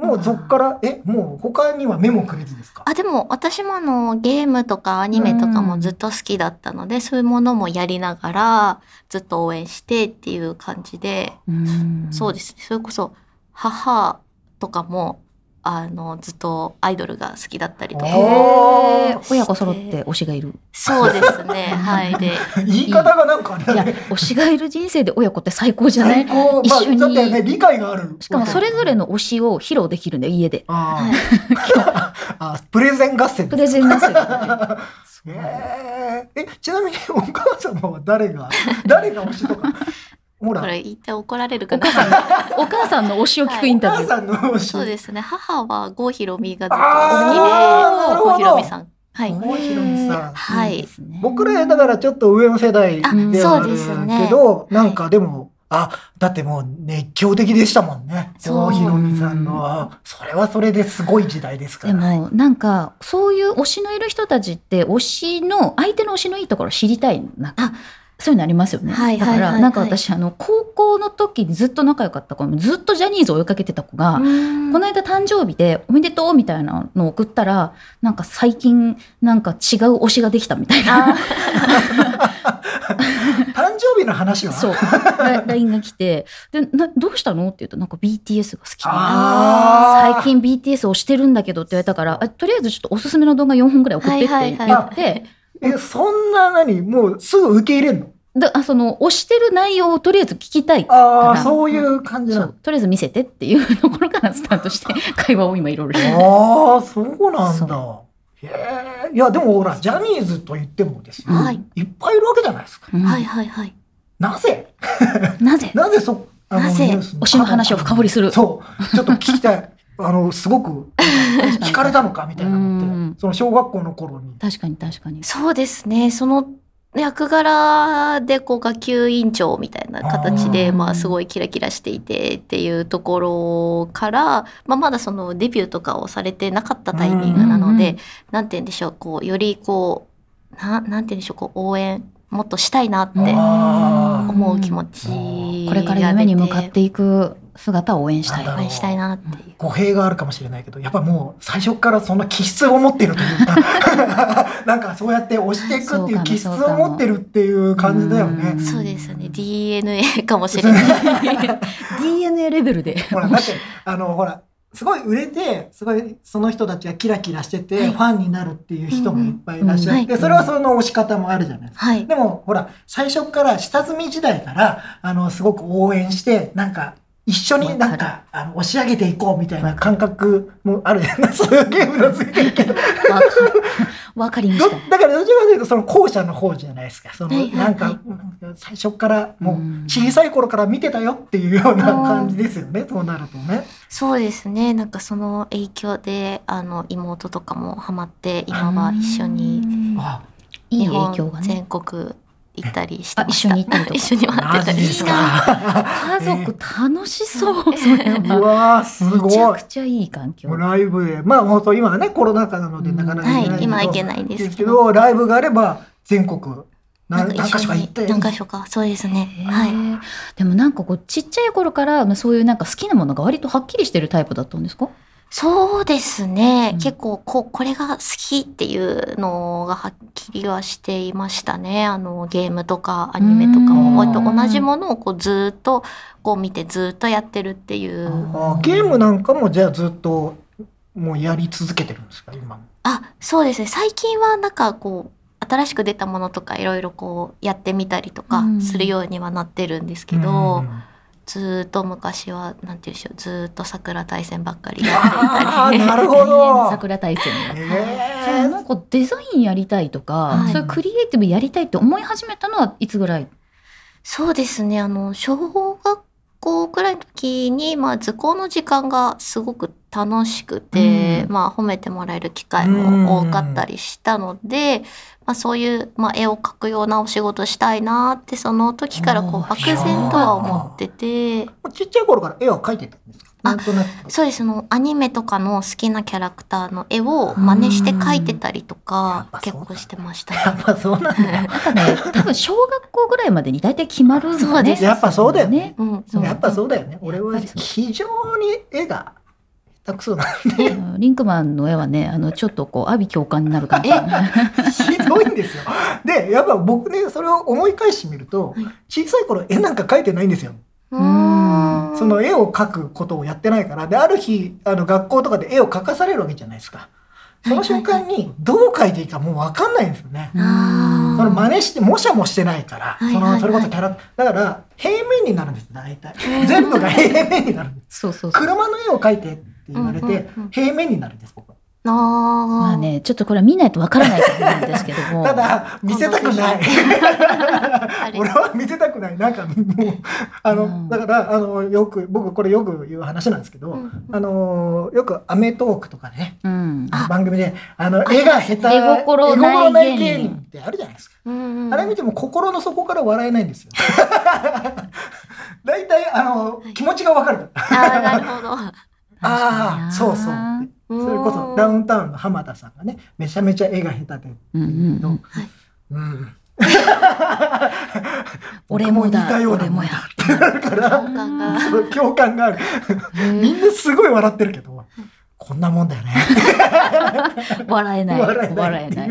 えもうそっからえもう他には目もくれずですか？あでも私もあのゲームとかアニメとかもずっと好きだったので、そういうものもやりながらずっと応援してっていう感じで、うん。そうですね。それこそ母とかもあのずっとアイドルが好きだったりとか。親子揃って推しがいる。そうですね。はい。で 言い方がなんかあれいや推しがいる人生で親子って最高じゃない？一緒に。まあ、だってね理解がある。しかもそれぞれの推しを披露できるんだよ、家で。あはい。ーあプレゼン合戦。プレゼンなすよ。えー。えちなみにお母様は誰が誰が推しとか？ほら。これ言って怒られるかな。お母さんの、お母さんの推しを聞くインおタビュー。母さんの推しそうですね。母は郷ひろみがずっと好きで郷ひろみさん。はい。郷ひろみさん。はい。いですね僕らだからちょっと上の世代ではあるそうですね。けど、なんかでも、あ、だってもう熱狂的でしたもんね。そう。郷ひろみさんの、あそれはそれですごい時代ですから。でもなんかそういう推しのいる人たちって推しの相手の推しのいいところ知りたいな。んかあそういうのありますよね、はいだかはいはい。はいらなんか私あの高校の時にずっと仲良かった子ずっとジャニーズを追いかけてた子が、この間誕生日でおめでとうみたいなのを送ったらなんか最近なんか違う推しができたみたいな。誕生日の話は？そう。ラ LINE が来てでなどうしたのって言うとなんか BTS が好き。最近 BTS をしてるんだけどって言われたからあとりあえずちょっとおすすめの動画4本ぐらい送ってって言って、はいはいはいえ、そんな何もうすぐ受け入れんの？であその推してる内容をとりあえず聞きたいああ、らそういう感じなの。そう。とりあえず見せてっていうところからスタートして会話を今いろいろしてああ、そうなんそだ。へえ。いや、でもほら、ジャニーズと言ってもですよ。はい。いっぱいいるわけじゃないですか。うん。はいはいはい。なぜ？なぜ？なぜそ、なぜ推しの話を深掘りする？そう。ちょっと聞きたい。あの、すごく、聞かれたのかみたいなのっうん。て、その小学校の頃に。確かに確かに。そうですね。その役柄でこう学級委員長みたいな形でまあすごいキラキラしていてっていうところから、まあ、まだそのデビューとかをされてなかったタイミングなので、うんなんて言うんでしょうこうよりこうななんて言うんでしょうこう応援もっとしたいなって思う気持ちこれから夢に向かっていく姿を応援したい。応援したいなっていう。語弊があるかもしれないけど、やっぱもう最初からそんな気質を持ってるというか、なんかそうやって押していくっていう気質を持ってるっていう感じだよね。うん。そうですよね DNA かもしれない。DNA レベルで。ほら、だって、あの、ほら、すごい売れて、すごいその人たちがキラキラしてて、はいファンになるっていう人もいっぱいいらっしゃって、それはその押し方もあるじゃないですか。はいでも、ほら、最初から下積み時代から、あの、すごく応援して、なんか、一緒になんわかか、あの、押し上げていこうみたいな感覚もあるじゃないそういうゲームがついてるけど。わかりまどしただからどちらかというとその後者の方じゃないですか。そのなんか、うん最初からもうんう小さい頃から見てたよっていうような感じですよね。そうなるとね。そうですね。なんかその影響であの妹とかもハマって今は一緒にあ、いい日本影響がね。全国行ったりして一緒に行ったりとか。一緒に回ってたりしてマジですか？家族楽しそう。それう はわーすめちゃごいく。ちゃいい環境。ライブへ。まあ本当今はね、コロナ禍なのでうんなかなかはい行けないけど。今行けないんですけど。けど、ライブがあれば全国な何何かんか一緒に。所か行って。何か所か。そうですね。はい。いでもなんかこうちっちゃい頃からまあそういうなんか好きなものが割とはっきりしてるタイプだったんですか？そうですね、うん。結構ここれが好きっていうのがはっきりはしていましたね。あのゲームとかアニメとかうん。も割と同じものをこうずっとこう見てずっとやってるっていう。あゲームなんかもじゃあずっともうやり続けてるんですか？今も。あそうですね。最近はなんかこう新しく出たものとかいろいろこうやってみたりとかうん。するようにはなってるんですけど、うんずーっと昔はなんていうんでしょうずーっと桜大戦ばっかりやってたり。ーなるほど。桜大戦のえそうなんかデザインやりたいとか、はい。そういうクリエイティブやりたいって思い始めたのはいつぐらい？そうですね。あの小学校くらいの時に、まあ、図工の時間がすごく楽しくて、うん。まあ、褒めてもらえる機会も多かったりしたので、まあ、そういう、まあ、絵を描くようなお仕事したいなってその時からこう漠然とは思ってて。ちっちゃい頃から絵は描いてたんですか？なんとなく。そうですそのアニメとかの好きなキャラクターの絵を真似して描いてたりとかうん結構してました。やっぱそうなんだよ。なんかね、多分小学校ぐらいまでに大体決まるんだね。そうですやっぱそうだよね。うん、やっぱそうだよね。俺はやっぱりそう非常に絵が下手くそなんで、うんリンクマンの絵はね、あの、ちょっとこう、阿鼻共感になる感じ。ひどいんですよ。で、やっぱ僕ね、それを思い返してみるとはい、小さい頃絵なんか描いてないんですよ。その絵を描くことをやってないから。で、ある日、あの、学校とかで絵を描かされるわけじゃないですか。その瞬間に、どう描いていいかもうわかんないんですよね。うんその真似して、模写もしてないから、その、それこそキャラ、だから、平面になるんです、大体。全部が平面になるんです。そうそうそう。車の絵を描いてって言われうんて平面になるんです、僕は。あーまあね、ちょっとこれは見ないとわからないと思うんですけども。ただ、見せたくない。俺は見せたくない。なんかもう、あの、うんだから、あの、よく、僕これよく言う話なんですけど、うんあの、よくアメトークとかね、うん。あ番組で、あの、絵が下手、絵心ない芸人ってあるじゃないですか。うんうんあれ見ても心の底から笑えないんですよ。大体、あの、気持ちがわかる。あーなるほど。ああ、そうそう。うん。それこそダウンタウンの浜田さんがね、めちゃめちゃ絵が下手で。うんうんうん。うん。俺もだ。俺もやってなるから、共感が。ある。みんなすごい笑ってるけど、こんなもんだよね。笑えない。笑えない笑えない。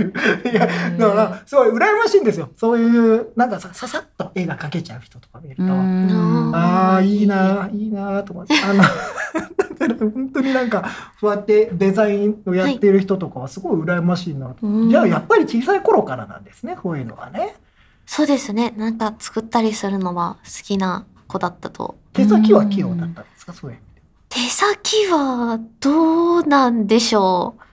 や、だから、すごい羨ましいんですよ。そういう、なんかさ、ささっと絵が描けちゃう人とか見ると。うんああ、いいな、いいなと思って。あの、だから本当になんか、そうやってデザインをやってる人とかはすごい羨ましいなと。うんじゃあ、やっぱり小さい頃からなんですね、こういうのはね。そうですね。なんか作ったりするのは好きな子だったと。手先は器用だったんですか、そういう。手先はどうなんでしょう？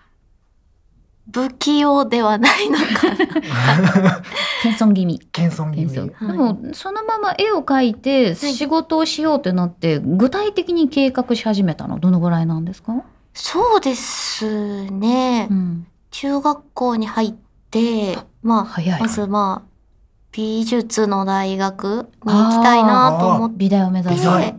不器用ではないのかな。謙遜気味。謙遜気味。でも、そのまま絵を描いて仕事をしようってなって、具体的に計画し始めたの？どのぐらいなんですか？そうですねう。ん。中学校に入って、まあ、早いま。ずまあ、美術の大学に行きたいなと思って美大を目指す。美大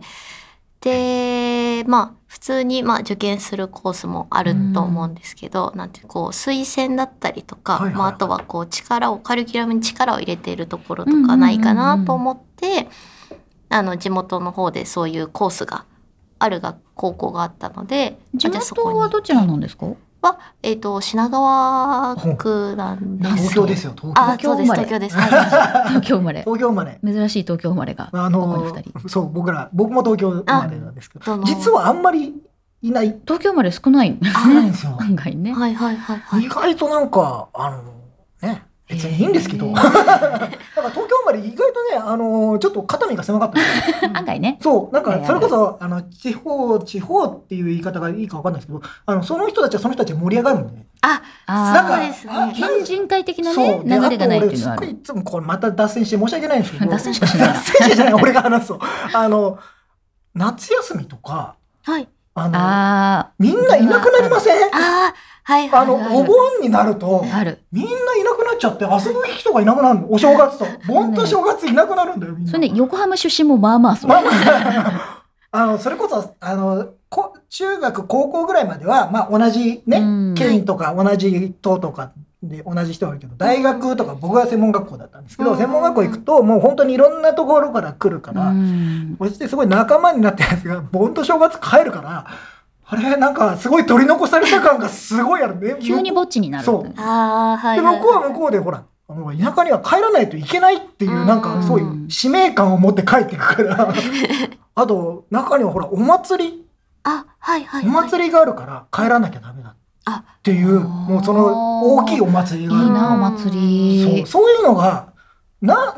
で、まあ、普通に、まあ、受験するコースもあると思うんですけど、なんて、こう、推薦だったりとか、はいはいはい。まあ、あとは、こう、力を、カリキュラムに力を入れているところとかないかなと思って、あの、地元の方でそういうコースがあるが高校があったので、地元はどちらなんですか？は、えっ、と、品川区なんです。東京ですよ、東あ、京。そうです、東京です。はい東京生まれ。東京生まれ。珍しい東京生まれが。あここにの二人。そう、僕ら、僕も東京生まれなんですけど、実はあんまりいない、東京生まれ少ない。少 ないんですよ。案外ね。はいはいはいはい。意外となんか、あの、ね、別にいいんですけど、なんか東京生まれ意外とね、あの、ちょっと肩身が狭かった。案外ね。そう、なんか、それこそ、あの、地方、地方っていう言い方がいいかわかんないですけど、あの、その人たちはその人たちで盛り上がるんで。あ、なんかそうですね。あ県人会的なね、流れがないっていうのはごいいつもこれまた脱線して申し訳ないんですけど。脱線しかしない。な脱線じゃない、俺が話すと。あの、夏休みとか、はい。あの、あみんないなくなりません？あー、はいはいあの、はい。お盆になるとあ、、ある。みんないなくなっちゃって、遊ぶ人がいなくなるの？お正月と。盆と正月いなくなるんだよ、みんな。それね、横浜出身もまあまあそう。まあまあ、あの、それこそ、あの、こ中学、高校ぐらいまでは、まあ同じねうん、県とか同じ党とかで同じ人がいるけど、大学とか僕は専門学校だったんですけど、うん専門学校行くと、もう本当にいろんなところから来るかうら、んそしてすごい仲間になったやつが、盆と正月帰るから、あれ、なんかすごい取り残された感がすごいあるね。急にぼっちになる。そうああ、はいで、はい。向こうは向こうで、ほら、あの田舎には帰らないといけないっていうう、んなんか、すごい使命感を持って帰ってくから。あと、中にはほら、お祭り、あ、はいはいおはい。祭りがあるから帰らなきゃダメだあっていう、もうその大きいお祭りがあるいいな、お祭り。そうそういうのが、な、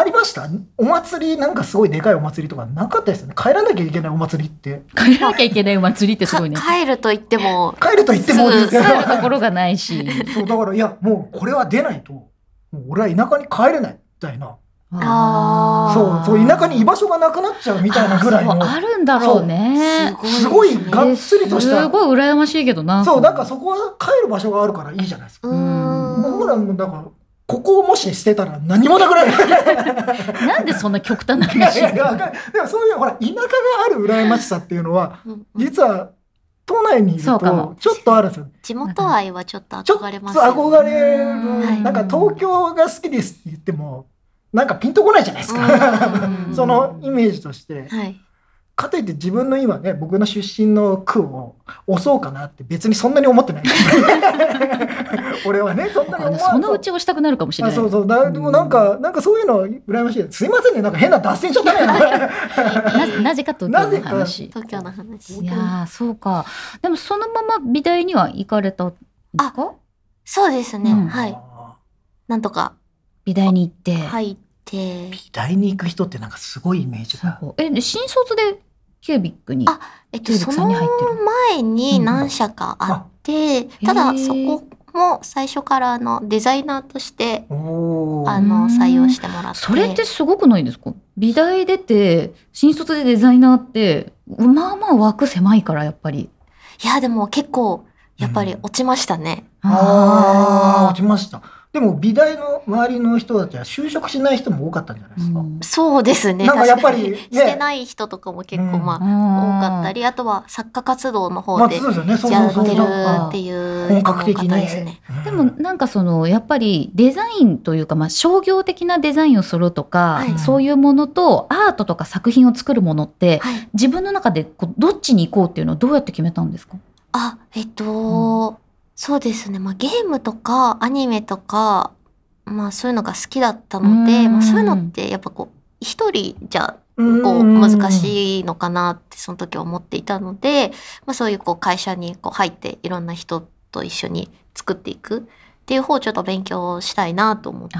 ありました？お祭り、なんかすごいでかいお祭りとかなかったですよね？帰らなきゃいけないお祭りって。帰らなきゃいけないお祭りってすごいね。か帰ると言っても、帰ると言ってもで帰るところがないし。そう、だから、いや、もうこれは出ないと、もう俺は田舎に帰れない、みたいな。あーそうそう田舎に居場所がなくなっちゃうみたいなぐらいのあるんだろうね。すごいがっつりとしたすごい羨ましいけどな。そうなんかそこは帰る場所があるからいいじゃないですか。うーん僕らもだからここをもし捨てたら何もなくなる。なんでそんな極端ないやい話やいやもそういうほら田舎がある羨ましさっていうのは実は都内にいるとちょっとあるんですよ。地元愛はちょっと憧れますよね。憧れる、はいなんか東京が好きですって言ってもなんかピンとこないじゃないですか。うん そのイメージとして。はい。かといって自分の今ね僕の出身の区を押そうかなって別にそんなに思ってない俺はね そんなに思わそのうち押したくなるかもしれない。あそうそうだでもなんか、なんかそういうの羨ましいすいませんねなんか変な脱線しちゃったね ななぜか東京の話。東京の話。いやーそうか。でもそのまま美大には行かれたんですか？そうですね。うんはい。なんとか美大に行って。入って、美大に行く人ってなんかすごいイメージがそうえで新卒でキュービックに？あえっと、その前に何社かあって、ただへーそこも最初からあのデザイナーとしてあのうん採用してもらって。それってすごくないですか？美大出て新卒でデザイナーってまあまあ枠狭いからやっぱり。いや、でも結構、やっぱり落ちましたね。あああ落ちましたでも美大の周りの人たちは就職しない人も多かったんじゃないですか、うん。そうですね。なんかやっぱりね。してない人とかも結構まあ、多かったり、あとは作家活動のま方であそうですよね。そうやってるっていう本格的に方ですね。でもなんかそのやっぱりデザインというかまあ商業的なデザインをするとか、はい。そういうものとアートとか作品を作るものってはい。自分の中でこうどっちに行こうっていうのはどうやって決めたんですか？あ、えっと、そうですね。まあゲームとかアニメとか、まあそういうのが好きだったので、うん。まあそういうのってやっぱこう、一人じゃこううん難しいのかなってその時は思っていたので、まあ、そういうこう会社にこう入っていろんな人と一緒に作っていくっていう方をちょっと勉強したいなと思って。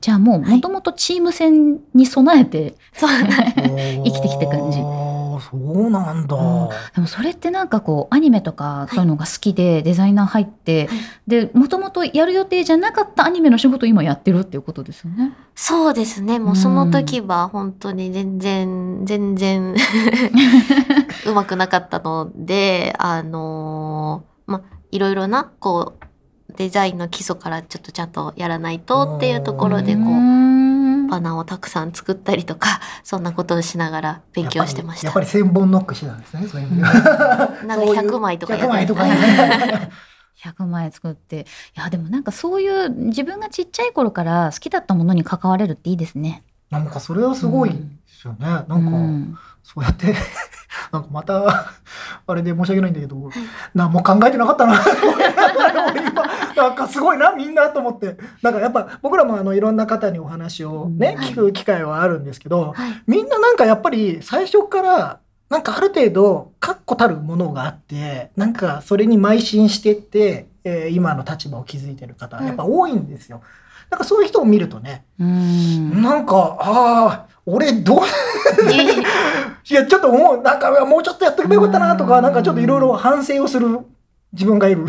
じゃあもうもともとチーム戦に備えて、そう 生きてきて感じ そうなんだ、うん。でもそれってなんかこうアニメとかい。そういうのが好きでデザイナー入って、はい。でもともとやる予定じゃなかったアニメの仕事を今やってるっていうことですよね。そうですね。もうその時は本当に全然全然 うまくなかったのであのーまあいろいろなこうデザインの基礎からちょっとちゃんとやらないとっていうところでこううんバナーをたくさん作ったりとか そんなことをしながら勉強してました。やっぱり千本ノックしてたんですねそういう意味ではなんか100枚とかや100枚とかね。ね100枚作っていやでもなんかそういう自分がちっちゃい頃から好きだったものに関われるっていいですね。なんかそれはすごいですよね、なんか、うんそうやってなんかまた あれで申し訳ないんだけど、何も考えてなかったな。なんかすごいなみんなと思って。なんかやっぱ僕らもあのいろんな方にお話をね、うん。聞く機会はあるんですけど、はい。みんななんかやっぱり最初からなんかある程度確固たるものがあってなんかそれに邁進してって、えー今の立場を築いてる方やっぱ多いんですよ。なんかそういう人を見るとね、うん。なんかああ俺どう いやちょっと思う。なんかもうちょっとやっとけばよかったなとうん。かなんかちょっといろいろ反省をする自分がいる。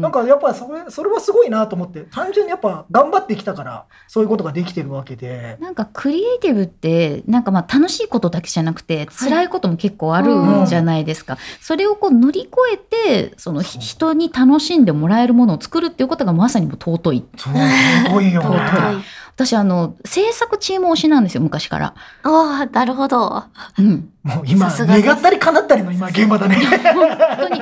なんかやっぱそれそれはすごいなと思って。単純にやっぱ頑張ってきたからそういうことができてるわけで。なんかクリエイティブってなんかまあ楽しいことだけじゃなくて辛いことも結構あるん。じゃないですか、それをこう乗り越えてその人に楽しんでもらえるものを作るっていうことがまさにもう尊い。そうすごいよね。尊い。私あの制作チーム推しなんですよ昔から、ああ、なるほど。うん、もう今願ったり叶ったりの今現場だね。本当にい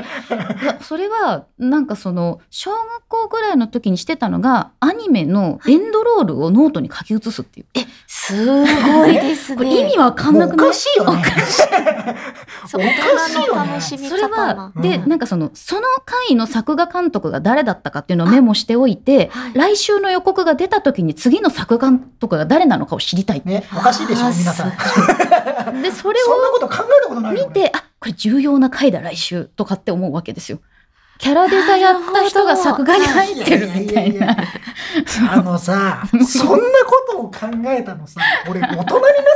や それはなんかその小学校ぐらいの時にしてたのがアニメのエンドロールをノートに書き写すっていうえ、すごいですね。意味わかんなくない？かしいよね。おかしいよね大人の楽しみそれは。うんでなんかそのその回の作画監督が誰だったかっていうのをメモしておいてはい来週の予告が出た時に次の作画監督が誰なのかを知りたい。ね、おかしいでしょ皆さん。で それそんなをこと考えたことない。見てあこれ重要な回だ来週とかって思うわけですよ。キャラデザやった人が作画に入ってるみたいな。あのさ、そんなことを考えたのさ、俺大人になっ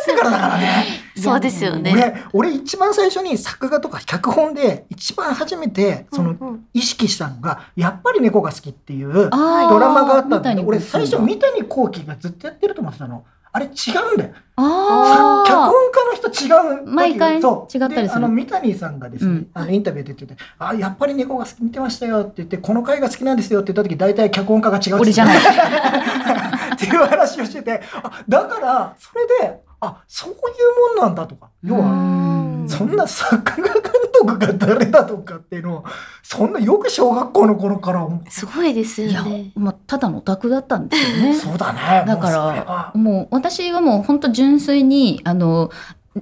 てからだからね。そうですよね。俺、俺一番最初に作画とか脚本で一番初めてその意識したのが、やっぱり猫が好きっていうドラマがあったんだけど、俺最初三谷幸喜がずっとやってると思ってたの。あれ違うんだよ。あ脚本あ。家の人違う。毎回そう違ったりするであの、三谷さんがですね、うんあの、インタビューで言ってて、あ、やっぱり猫が好き見てましたよって言って、この回が好きなんですよって言った時、大体脚本家が違う俺じゃない。っていう話をしてて、あ、だから、それで、あ、そういうもんなんだとか、要うは、んそんな作画監督が誰だとかっていうのを、そんなよく小学校の頃からすごいですよいやね。、まあ、ただのオタクだったんですよね。そうだね。だからは、もう私はもう本当純粋に、あの、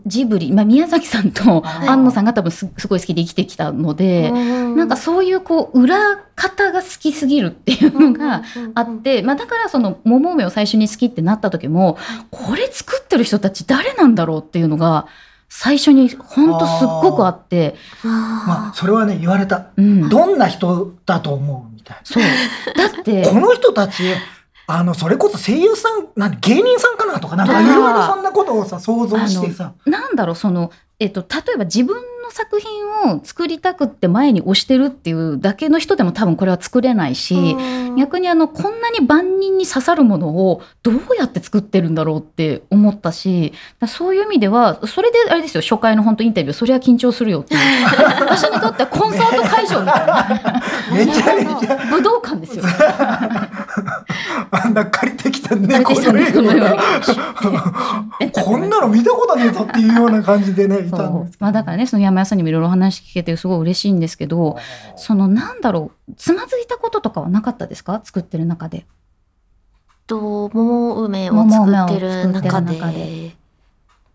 ジブリ、まあ、宮崎さんとはい。安野さんが多分すすごい好きで生きてきたので、ななんかそういうこう裏方が好きすぎるっていうのがあって、まあ、だからその桃梅を最初に好きってなった時もこれ作ってる人たち誰なんだろうっていうのが最初に本当すっごくあって、まあ、それはね、言われた。うん、どんな人だと思うみたいそう。だってな。この人たち、あの、それこそ声優さん、なん芸人さんかなとか、なんかいろいろそんなことをさ、想像してさ。なんだろうその、えっと、例えば自分の作品を作りたくって前に押してるっていうだけの人でも多分これは作れないし、逆にあのこんなに万人に刺さるものをどうやって作ってるんだろうって思ったしだそういう意味ではそれであれですよ初回の本当インタビューそれは緊張するよっていう。私にとってはコンサート会場みたいな。めちゃめちゃ、武道館ですよ。あんな借りてきた猫の映猫のように。画 こんなの見たことねえぞっていうような感じでね、いそたんですまあだからねその山屋さんにもいろいろ話聞けてすごい嬉しいんですけどそのなんだろうつまずいたこととかはなかったですか？作ってる中で。と桃梅を作ってる中桃梅を作ってる中でで。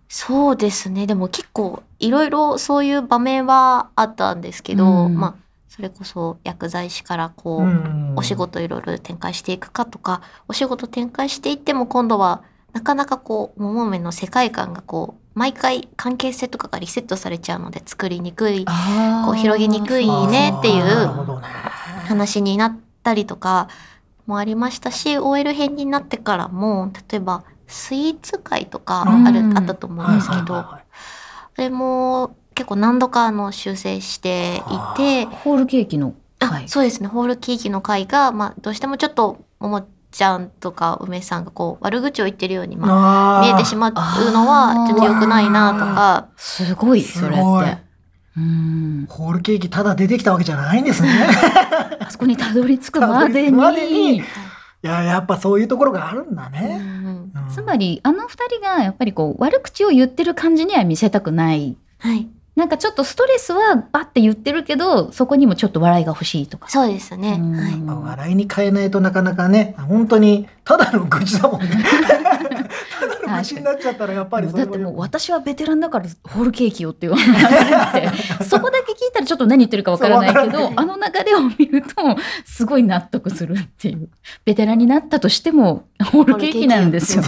そうですね。でも結構いろいろそういう場面はあったんですけど、うん。まあそれこそ薬剤師からこう、うん。お仕事いろいろ展開していくかとかお仕事展開していっても今度はなかなかこう桃梅の世界観がこう毎回関係性とかがリセットされちゃうので作りにくいこう広げにくいねっていう話になったりとかもありましたし OL 編になってからも例えばスイーツ会とかある、うん。あったと思うんですけど、あれも結構何度かあの修正していてホールケーキのあ会。そうですね。ホールケーキの会が、まあ、どうしてもちょっとももちゃんとか梅さんがこう悪口を言ってるように、まあ、見えてしまうのはちょっと良くないなとかすごいそれって。うんホールケーキただ出てきたわけじゃないんですね。あそこにたどり着くまでにに。いや、やっぱそういうところがあるんだうんね。うんうんつまりあの二人がやっぱりこう悪口を言ってる感じには見せたくない。はいなんかちょっとストレスはバッて言ってるけどそこにもちょっと笑いが欲しいとか。そうですね、うんはいまあ笑いに変えないとなかなかね、本当にただの愚痴だもんね。ただの愚痴になっちゃったらやっぱりだってもうよ私はベテランだからホールケーキよって言われて そこだけ聞いたらちょっと何言ってるかわからないけどあの流れを見るとすごい納得するっていうベテランになったとしてもホールケーキなんですよ。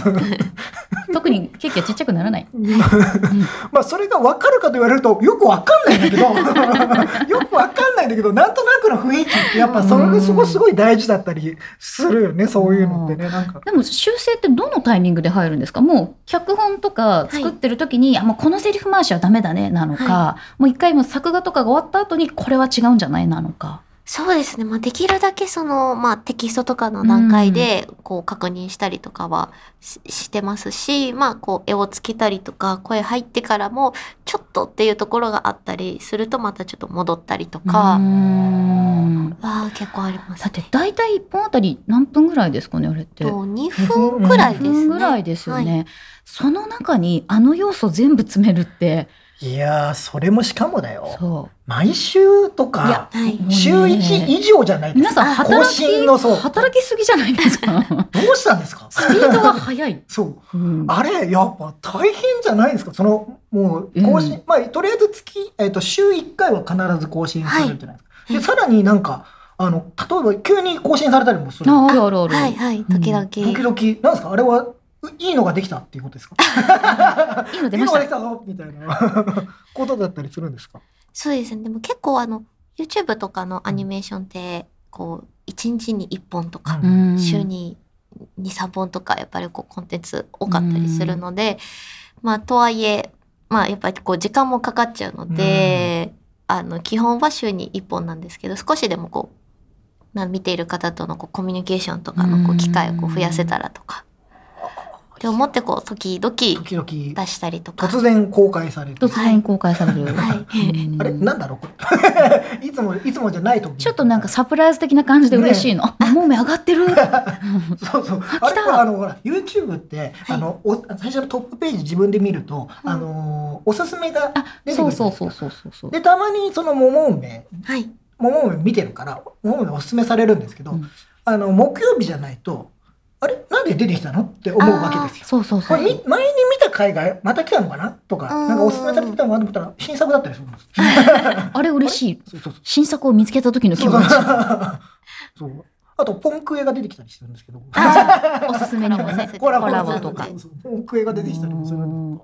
特にケーキはちっちゃくならない。まあそれが分かるかと言われるとよく分かんないんだけど よく分かんないんだけどなんとなくの雰囲気ってやっぱそれがすごいすごい大事だったりするよねそういうのってねなんか。でも修正ってどのタイミングで入るんですか？もう脚本とか作ってる時に、あもうこのセリフ回しはダメだねなのか、はもう一回もう作画とかが終わった後にこれは違うんじゃないなのか。そうですね、まあ、できるだけその、まあ、テキストとかの段階でこう確認したりとかはししてますし、まあ、こう絵をつけたりとか声入ってからもちょっとっていうところがあったりするとまたちょっと戻ったりとかん。は結構ありますだって大体1本あたり何分ぐらいですかねあれって。と2分くらいですね。分ぐらいですよね、はい。その中にあの要素全部詰めるっていやーそれもしかもだよ。そ毎週とかはい。週1以上じゃない。です皆さんあ働更新のそう。き働きすぎじゃないですか？どうしたんですか？スピードが速い、そう。うん。あれやっぱ大変じゃないですか？そのもう更新、うん。まあとりあえず月、えっと週1回は必ず更新されるじゃないですか、はい。でさらになんかあの例えば急に更新されたりもするああるあるある、はいはい。時々、時々。なんですか？あれはいいいのができたっていうことですか？いいの出いいました。のができたぞみたいな。ことだったりするんですか？そうですね。でも結構あの YouTube とかのアニメーションってこう1日に1本とか、うん。週に23本とかやっぱりこうコンテンツ多かったりするので、まあとはいえまあやっぱりこう時間もかかっちゃうので、あの基本は週に1本なんですけど少しでもこうな見ている方とのこうコミュニケーションとかのこううん。機会をこう増やせたらとか。って思ってこう時々時々出したりとか。突然公開される。突然公開される。はいうんあれなんだろう？こ れいつもいつもじゃないとちょっとなんかサプライズ的な感じで嬉しいの。あ、もう目上がってる。そうそう。あれ来たあのほら YouTube って、あのお最初のトップページ自分で見ると、あのおすすめがあ、出てくるそうそうそうそうそうそう。でたまにその桃梅はい。桃梅見てるから桃梅おすすめされるんですけど、うんあの木曜日じゃないとあれ？なんで出てきたの？って思うわけですよ。そうそうそう。これみ前に見た回がまた来たのかな？とか、うんなんかおすすめされてたのかなと思ったら新作だったりするんです。あれ嬉しい。新作を見つけた時の気持ち。そう あとポンクエが出てきたりするんですけど。あおすすめにもね。コラボとかポンクエが出てきたりもするん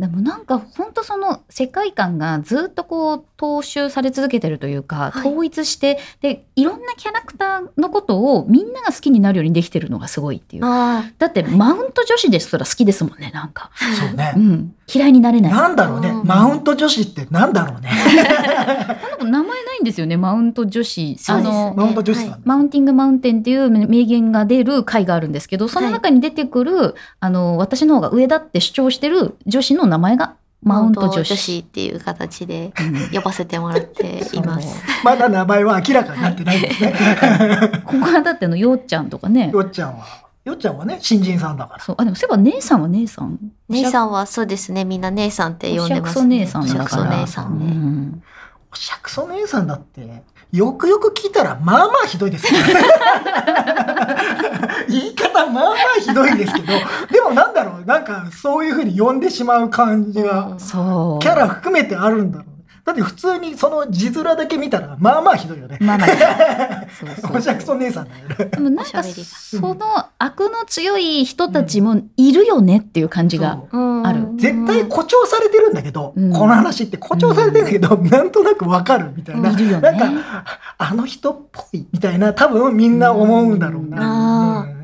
でもなんか本当その世界観がずっとこう踏襲され続けてるというか、はい。統一してでいろんなキャラクターのことをみんなが好きになるようにできてるのがすごいっていう。あだってマウント女子ですら好きですもんねなんか、そうね。う。ん、嫌いになれない。なんだろうね。う。ん。マウント女子ってなんだろうね。この子名前ないんですよねマウント女子あのマウント女子さん。マウンティングマウンテンっていう名言が出る回があるんですけどその中に出てくる、あの私の方が上だって主張してる女子の名前がマウント女子。っていう形でうん呼ばせてもらっています。まだ名前は明らかになってないですね。ここはだってあのよっちゃんとかねよっちゃんは。よっちゃんはね、新人さんだから。そうあでもそういえば姉さんは姉さん？姉さんはそうですね。みんな姉さんって呼んでます、おしゃくそ姉さんだから姉さんうね。んおしゃくそ姉さんだって、よくよく聞いたら、まあまあひどいですよ。言い方、まあまあひどいんですけど、でもなんだろう、なんかそういうふうに呼んでしまう感じが、そうキャラ含めてあるんだろうね。だって普通にその字面だけ見たら、まあまあひどいよね。まあまあそうそうおしゃくそ姉さんだよね。でもなんかその悪の強い人たちもいるよねっていう感じが、そううん。ある。絶対誇張されてるんだけど、うん。この話って誇張されてるんだけど、なんとなくわかるみたいな。いるよなんねか、あの人っぽいみたいな、多分みんな思うんだろううん。な。あうん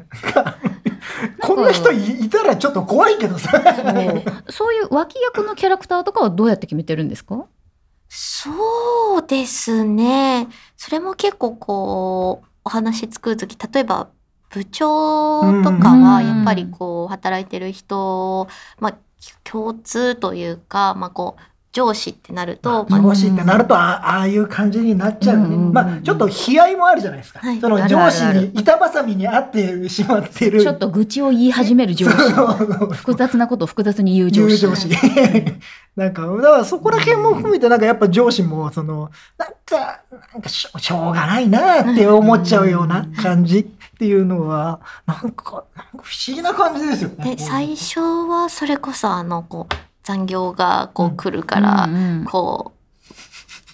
こんな人いいたらちょっと怖いけどさ。そうそういう脇役のキャラクターとかはどうやって決めてるんですか？そうですね。それも結構こう、お話作るとき、例えば部長とかはうんやっぱりこう、働いてる人、まあ、共通というか、まあこう、上司ってなると、まあ上司ってなるとあああいう感じになっちゃう。よね、うん。まあちょっと悲哀もあるじゃないですか、はい。その上司に板挟みにあってしまってる。ちょっと愚痴を言い始める上司。複雑なことを複雑に言う上司。上司。なんかだからそこら辺も含めてなんかやっぱ上司もそのなんかなんかしょしょうがないなって思っちゃうような感じっていうのはなんかなんか不思議な感じですよね。で、最初はそれこそあの、こう、残業がこう来るから、うんう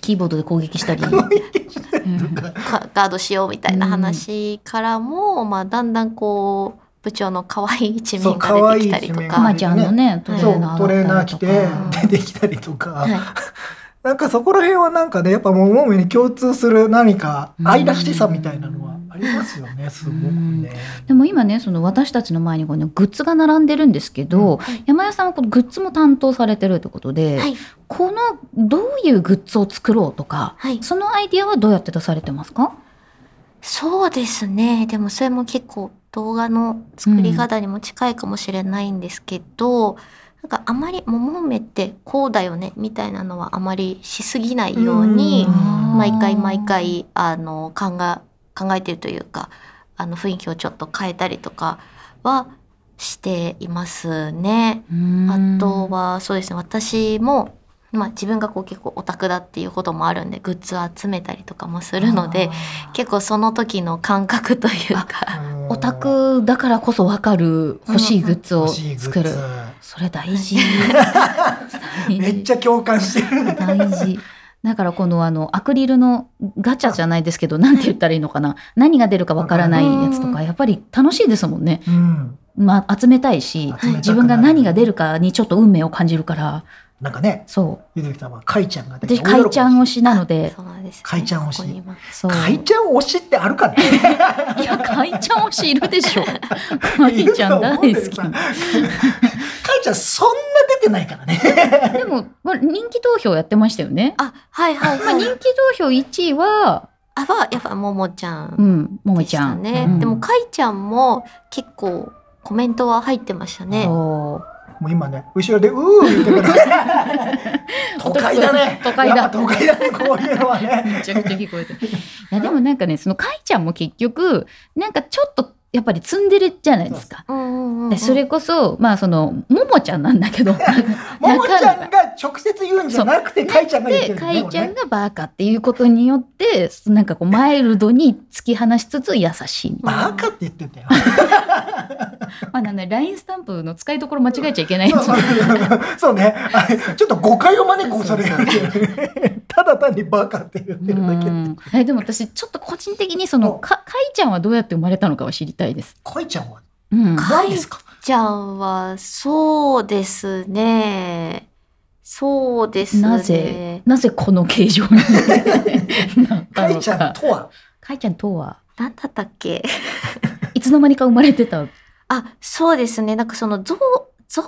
キーボードで攻撃したり、ガードしようみたいな話からも、まあ、だんだんこう、部長の可愛い一面が出てきたりとか。かまちゃんのねトレーナートレーナーりと着てか出てきたりとか、はい。なんかそこら辺はなんかねやっぱもうもうに共通する何か愛らしさみたいなのはありますよねすごくね。でも今ねその私たちの前にこのグッズが並んでるんですけど、はい山谷さんはこのグッズも担当されてるってことで、はい。このどういうグッズを作ろうとかはい。そのアイディアはどうやって出されてますか？そうですね。でもそれも結構動画の作り方にも近いかもしれないんですけど、なんかあまり桃梅ってこうだよねみたいなのはあまりしすぎないようにうん毎回毎回あの考え考えてるというかあの雰囲気をちょっと変えたりとかはしていますね。あとはそうですね。私もまあ自分がこう結構オタクだっていうこともあるんでグッズを集めたりとかもするので結構その時の感覚というか構オタクだからこそ分かる欲しいグッズを作る、ッズ。それ大事。めっちゃ共感してる。大事だからこのあのアクリルのガチャじゃないですけどなんて言ったらいいのかな。何が出るかわからないやつとうんかやっぱり楽しいですもんね、うん。まあ、集めたいし自分が何が出るかにちょっと運命を感じるからなんかねそう。ゆずきさんはかいちゃんが出て私かいちゃん推しなので。そうなんです、ね。かいちゃん推し。そう。かいちゃん推しってあるかね？いやかいちゃん推しいるでしょ。かいちゃん大好き。かいちゃんそんな出てないからね。でもまあ人気投票やってましたよね、あはいはいまあ、はい。人気投票1位はあはやっぱももちゃんうんももでしちゃん、たね。うん。でもかいちゃんも結構コメントは入ってましたね。おーもう今ね、後ろで、うー言ってから。都会だね。都会だ都会だね、こういうのはね。めちゃくちゃ聞こえてる。いやでもなんかねそのかいちゃんも結局なんかちょっとやっぱり積んでるじゃないですか。それこそまあそのももちゃんなんだけど。ももちゃんが直接言うんじゃなくて、かいちゃんが言ってでるんだね。かいちゃんがバーカっていうことによってなんかこうマイルドに突き放しつつ優しい。バカって言ってんだよ。まあね LINE スタンプの使いどころ間違えちゃいけないそうね。あちょっと誤解を招く恐れが。あそうる。ただ単にバカって言ってるだけえでも私ちょっと個人的にそのおかかいちゃんはどうやって生まれたのかは知りたいです。かいちゃんは？うん、か何ですか？ちゃんは、そうですね。そうですね。なぜ？なぜこの形状に？かいちゃんか。とは？かいちゃんとは？なんだったっけ？いつの間にか生まれてた。あ、そうですね。なんかその象、象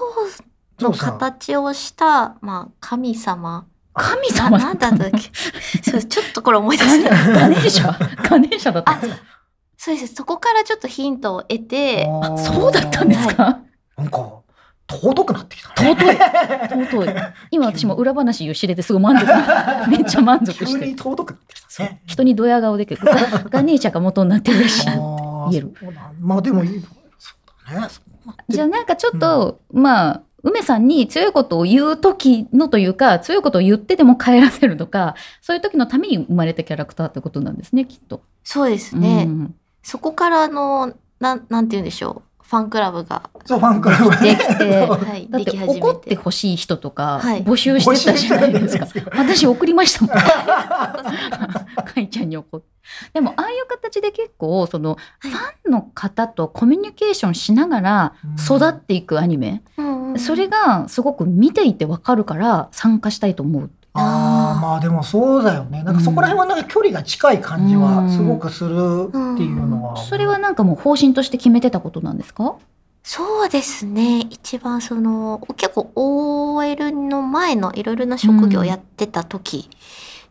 の形をした、まあ、神様。神な様だっなんだったたっけ？そうちょっとこれ思い出せない。ガネーシャガネーシャだったんですか？そうです。そこからちょっとヒントを得て、あそうだったんですか？なんか尊くなってきたね。尊い。尊い。今私も裏話を知れてすごい満足。めっちゃ満足急して。るに尊くなってきたね。人にドヤ顔でけどガガネーシャが元になってるらしい。言える。まあでもいいそうだね。そうなってじゃあなんかちょっと、まあ梅さんに強いことを言う時のというか強いことを言ってでも帰らせるとかそういう時のために生まれたキャラクターってことなんですねきっと。そうですね。うんそこからあの、なん、なんて言うんでしょう。ファンクラブが、そうファンクラブができてはい、だって。怒ってほしい人とかはい募集してたじゃないですか募集して。私送りましたもん。かいちゃんに怒って。でもああいう形で結構そのファンの方とコミュニケーションしながら育っていくアニメ、うんそれがすごく見ていてわかるから参加したいと思う。ああまあでもそうだよね。なんかそこら辺はなんか距離が近い感じはすごくするっていうのは。それはなんかもう方針として決めてたことなんですか？そうですね。一番その、結構 OL の前のいろいろな職業をやってた時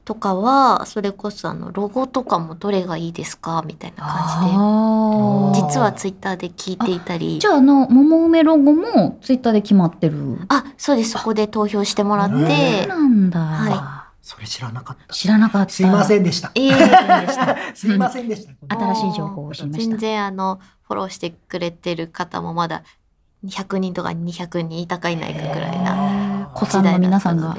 とかは、それこそあの、ロゴとかもどれがいいですか？みたいな感じで、実はツイッターで聞いていたりじ、ゃああの桃梅ロゴもツイッターで決まってる。あ、そうです。そこで投票してもらっへてそう、なんだ、はそれ知らなかった。知らなかった。すいません。んでした。ええでした。すいませんでした。新しい情報を知りました全然あの、フォローしてくれてる方もまだ100人とか200人いたかいないかぐらいな。子さんの皆さんが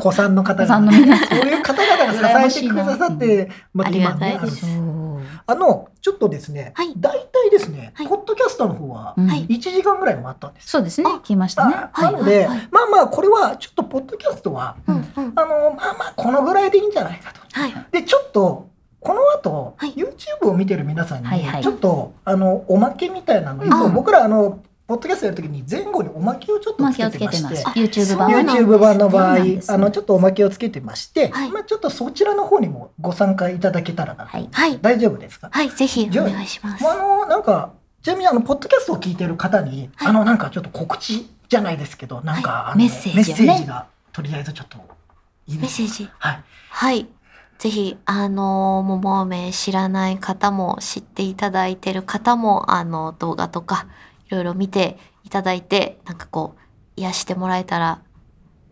子さんの方が。の皆さんそういう方々が支えてくださって、まあ今ね。あのあの、ちょっとですねはい、大体ですねはい、ポッドキャストの方はうんはい1時間ぐらいもあったんです。そうですねあ。来ましたね。なので、まあまあ、これはちょっとポッドキャストは。あの、まあまあ、このぐらいでいいんじゃないかと。はい。で、ちょっと、この後、はい YouTube を見てる皆さんに、ちょっと、あの、おまけみたいなの、いつも僕ら、あの、ポッドキャストやるときに前後におまけをちょっとつけてまして YouTube 版。YouTube 版の場合、そうなんですあの、ちょっとおまけをつけてまして、はいまあちょっとそちらの方にもご参加いただけたらな。はい。はい。大丈夫ですか？はい。ぜひお願いします。あの、なんか、ちなみにあの、ポッドキャストを聞いてる方に、はいあの、なんかちょっと告知じゃないですけど、なんか、メッセージをねメッセージが、とりあえずちょっと、いいですか？メッセージ。はい。はい。ぜひ、あの、桃梅知らない方も知っていただいてる方も、あの、動画とか、いろいろ見ていただいて、なんかこう、癒してもらえたら、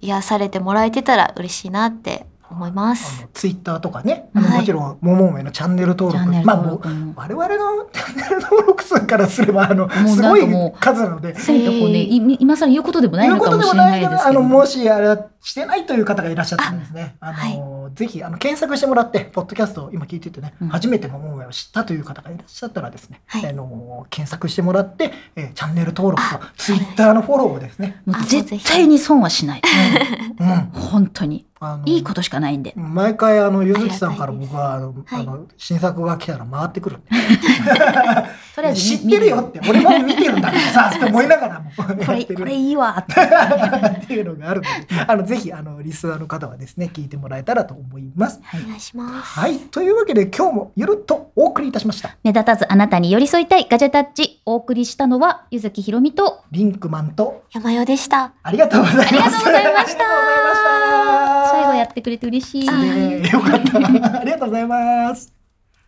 癒されてもらえてたら嬉しいなって思いまあす。の、ツイッターとかね、あのはいもちろん、ももめのチャンネル登録、チャンネルまあもう。我々のチャンネル登録数からすれば、あの、すごい数なので、そういうとこね、い今更言うことでもないのかもしれないいですけど。もし、あれ、してないという方がいらっしゃったらですね、あはいの、ぜひ、あの、検索してもらって、ポッドキャストを今聞いててね、うん初めてももめを知ったという方がいらっしゃったらですね、はいあの、検索してもらって、えーチャンネル登録とあ、ツイッターのフォローをですね、絶対に損はしない。うん。本当に。あのいいことしかないんで。毎回あのゆずきさんから僕はあの、はいあの新作が来たら回ってくる とりあえず知ってるよって俺も見てるんだからさ って思いながらもこれ、これいいわって。っていうのがあるのであのぜひあのリスナーの方はですね聞いてもらえたらと思います。はいお願いします。はいというわけで今日もゆるっとお送りいたしました目立たずあなたに寄り添いたいガジェタッチ。お送りしたのは、ゆずきひろみと、リンクマンと山代でした。ありがとうございます。ありがとうございました最後やってくれて嬉しい。よかった。ありがとうございます。